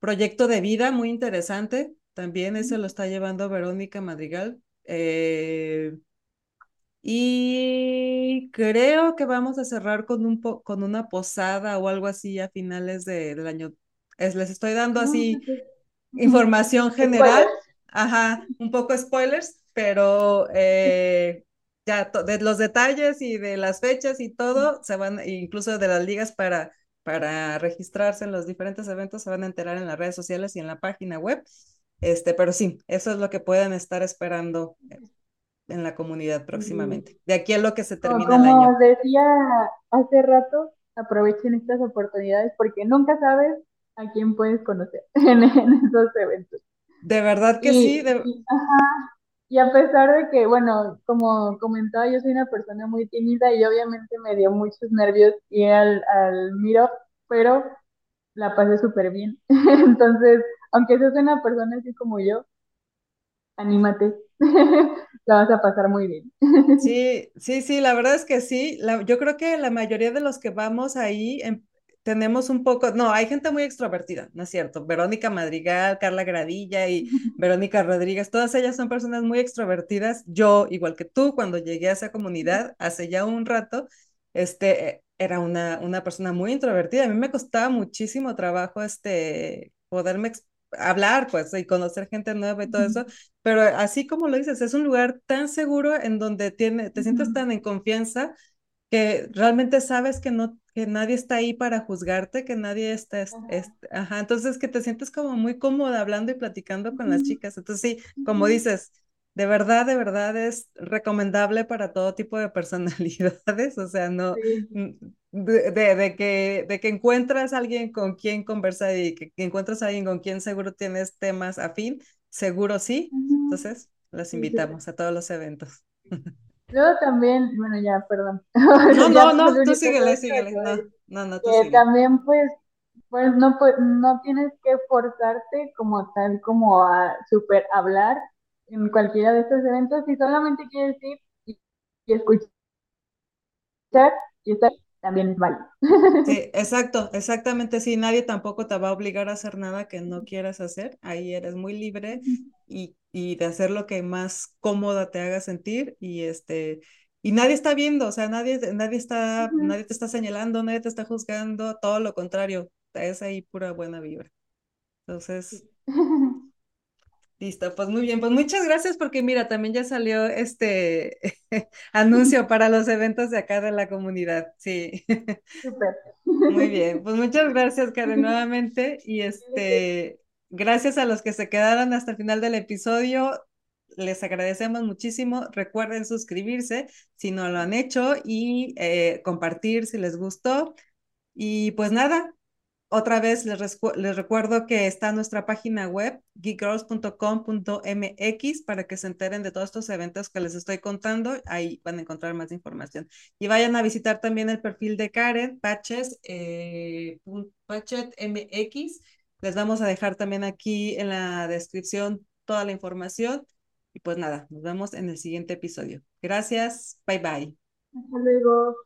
proyecto de vida, muy interesante. También ese lo está llevando Verónica Madrigal. Eh, y creo que vamos a cerrar con, un con una posada o algo así a finales del año. Es, les estoy dando ah, así información general. Ajá, un poco spoilers, pero eh, ya de los detalles y de las fechas y todo, se van, incluso de las ligas para, para registrarse en los diferentes eventos, se van a enterar en las redes sociales y en la página web. Este, pero sí, eso es lo que pueden estar esperando en la comunidad próximamente. De aquí a lo que se termina el año. Como decía hace rato, aprovechen estas oportunidades porque nunca sabes a quién puedes conocer [LAUGHS] en esos eventos. De verdad que sí. Y a pesar de que, bueno, como comentaba, yo soy una persona muy tímida y obviamente me dio muchos nervios ir al, al Miro, pero la pasé súper bien. [LAUGHS] Entonces, aunque seas una persona así como yo, anímate, [LAUGHS] la vas a pasar muy bien. [LAUGHS] Sí, sí, sí, la verdad es que sí. yo creo que la mayoría de los que vamos ahí em, tenemos un poco, no, hay gente muy extrovertida, ¿no es cierto? Verónica Madrigal, Carla Gradilla y [LAUGHS] Verónica Rodríguez, todas ellas son personas muy extrovertidas. Yo, igual que tú, cuando llegué a esa comunidad hace ya un rato, este, era una, una persona muy introvertida. A mí me costaba muchísimo trabajo este, poderme hablar, pues, y conocer gente nueva y todo eso, pero así como lo dices, es un lugar tan seguro en donde tiene, te sientes tan en confianza que realmente sabes que no que nadie está ahí para juzgarte, que nadie está, ajá. entonces que te sientes como muy cómoda hablando y platicando con las chicas. Entonces sí, como dices, de verdad, de verdad es recomendable para todo tipo de [LAUGHS] personalidades, o sea, no, de, de, que, de que encuentras a alguien con quien conversar y que, encuentras a alguien con quien seguro tienes temas afín, seguro sí. Entonces, los invitamos a todos los eventos. [LAUGHS] Luego también, bueno, ya, perdón. [LAUGHS] No, no, no, tú síguele, síguele. No, no, no, tú síguele. También, pues, pues no, pues, no tienes que forzarte como tal, como a super hablar en cualquiera de estos eventos, si solamente quieres ir y, y escuchar y estar también es válido. Sí, [LAUGHS] exacto, exactamente, sí, nadie tampoco te va a obligar a hacer nada que no quieras hacer, ahí eres muy libre y, y de hacer lo que más cómoda te haga sentir y este, y nadie está viendo, o sea, nadie, nadie está, nadie te está señalando, nadie te está juzgando, todo lo contrario, es ahí pura buena vibra. Entonces, [LAUGHS] Listo, pues muy bien, pues muchas gracias porque mira, también ya salió este [LAUGHS] anuncio [LAUGHS] para los eventos de acá de la comunidad, sí. [LAUGHS] Súper. Muy bien, pues muchas gracias Karen nuevamente y este, gracias a los que se quedaron hasta el final del episodio, les agradecemos muchísimo, recuerden suscribirse si no lo han hecho y eh, compartir si les gustó y pues nada, otra vez les, recuerdo que está nuestra página web, geekgirls.com.mx, para que se enteren de todos estos eventos que les estoy contando. Ahí van a encontrar más información. Y vayan a visitar también el perfil de Karen, Patches, eh, MX. Les vamos a dejar también aquí en la descripción toda la información. Y pues nada, nos vemos en el siguiente episodio. Gracias, bye bye. Hasta luego.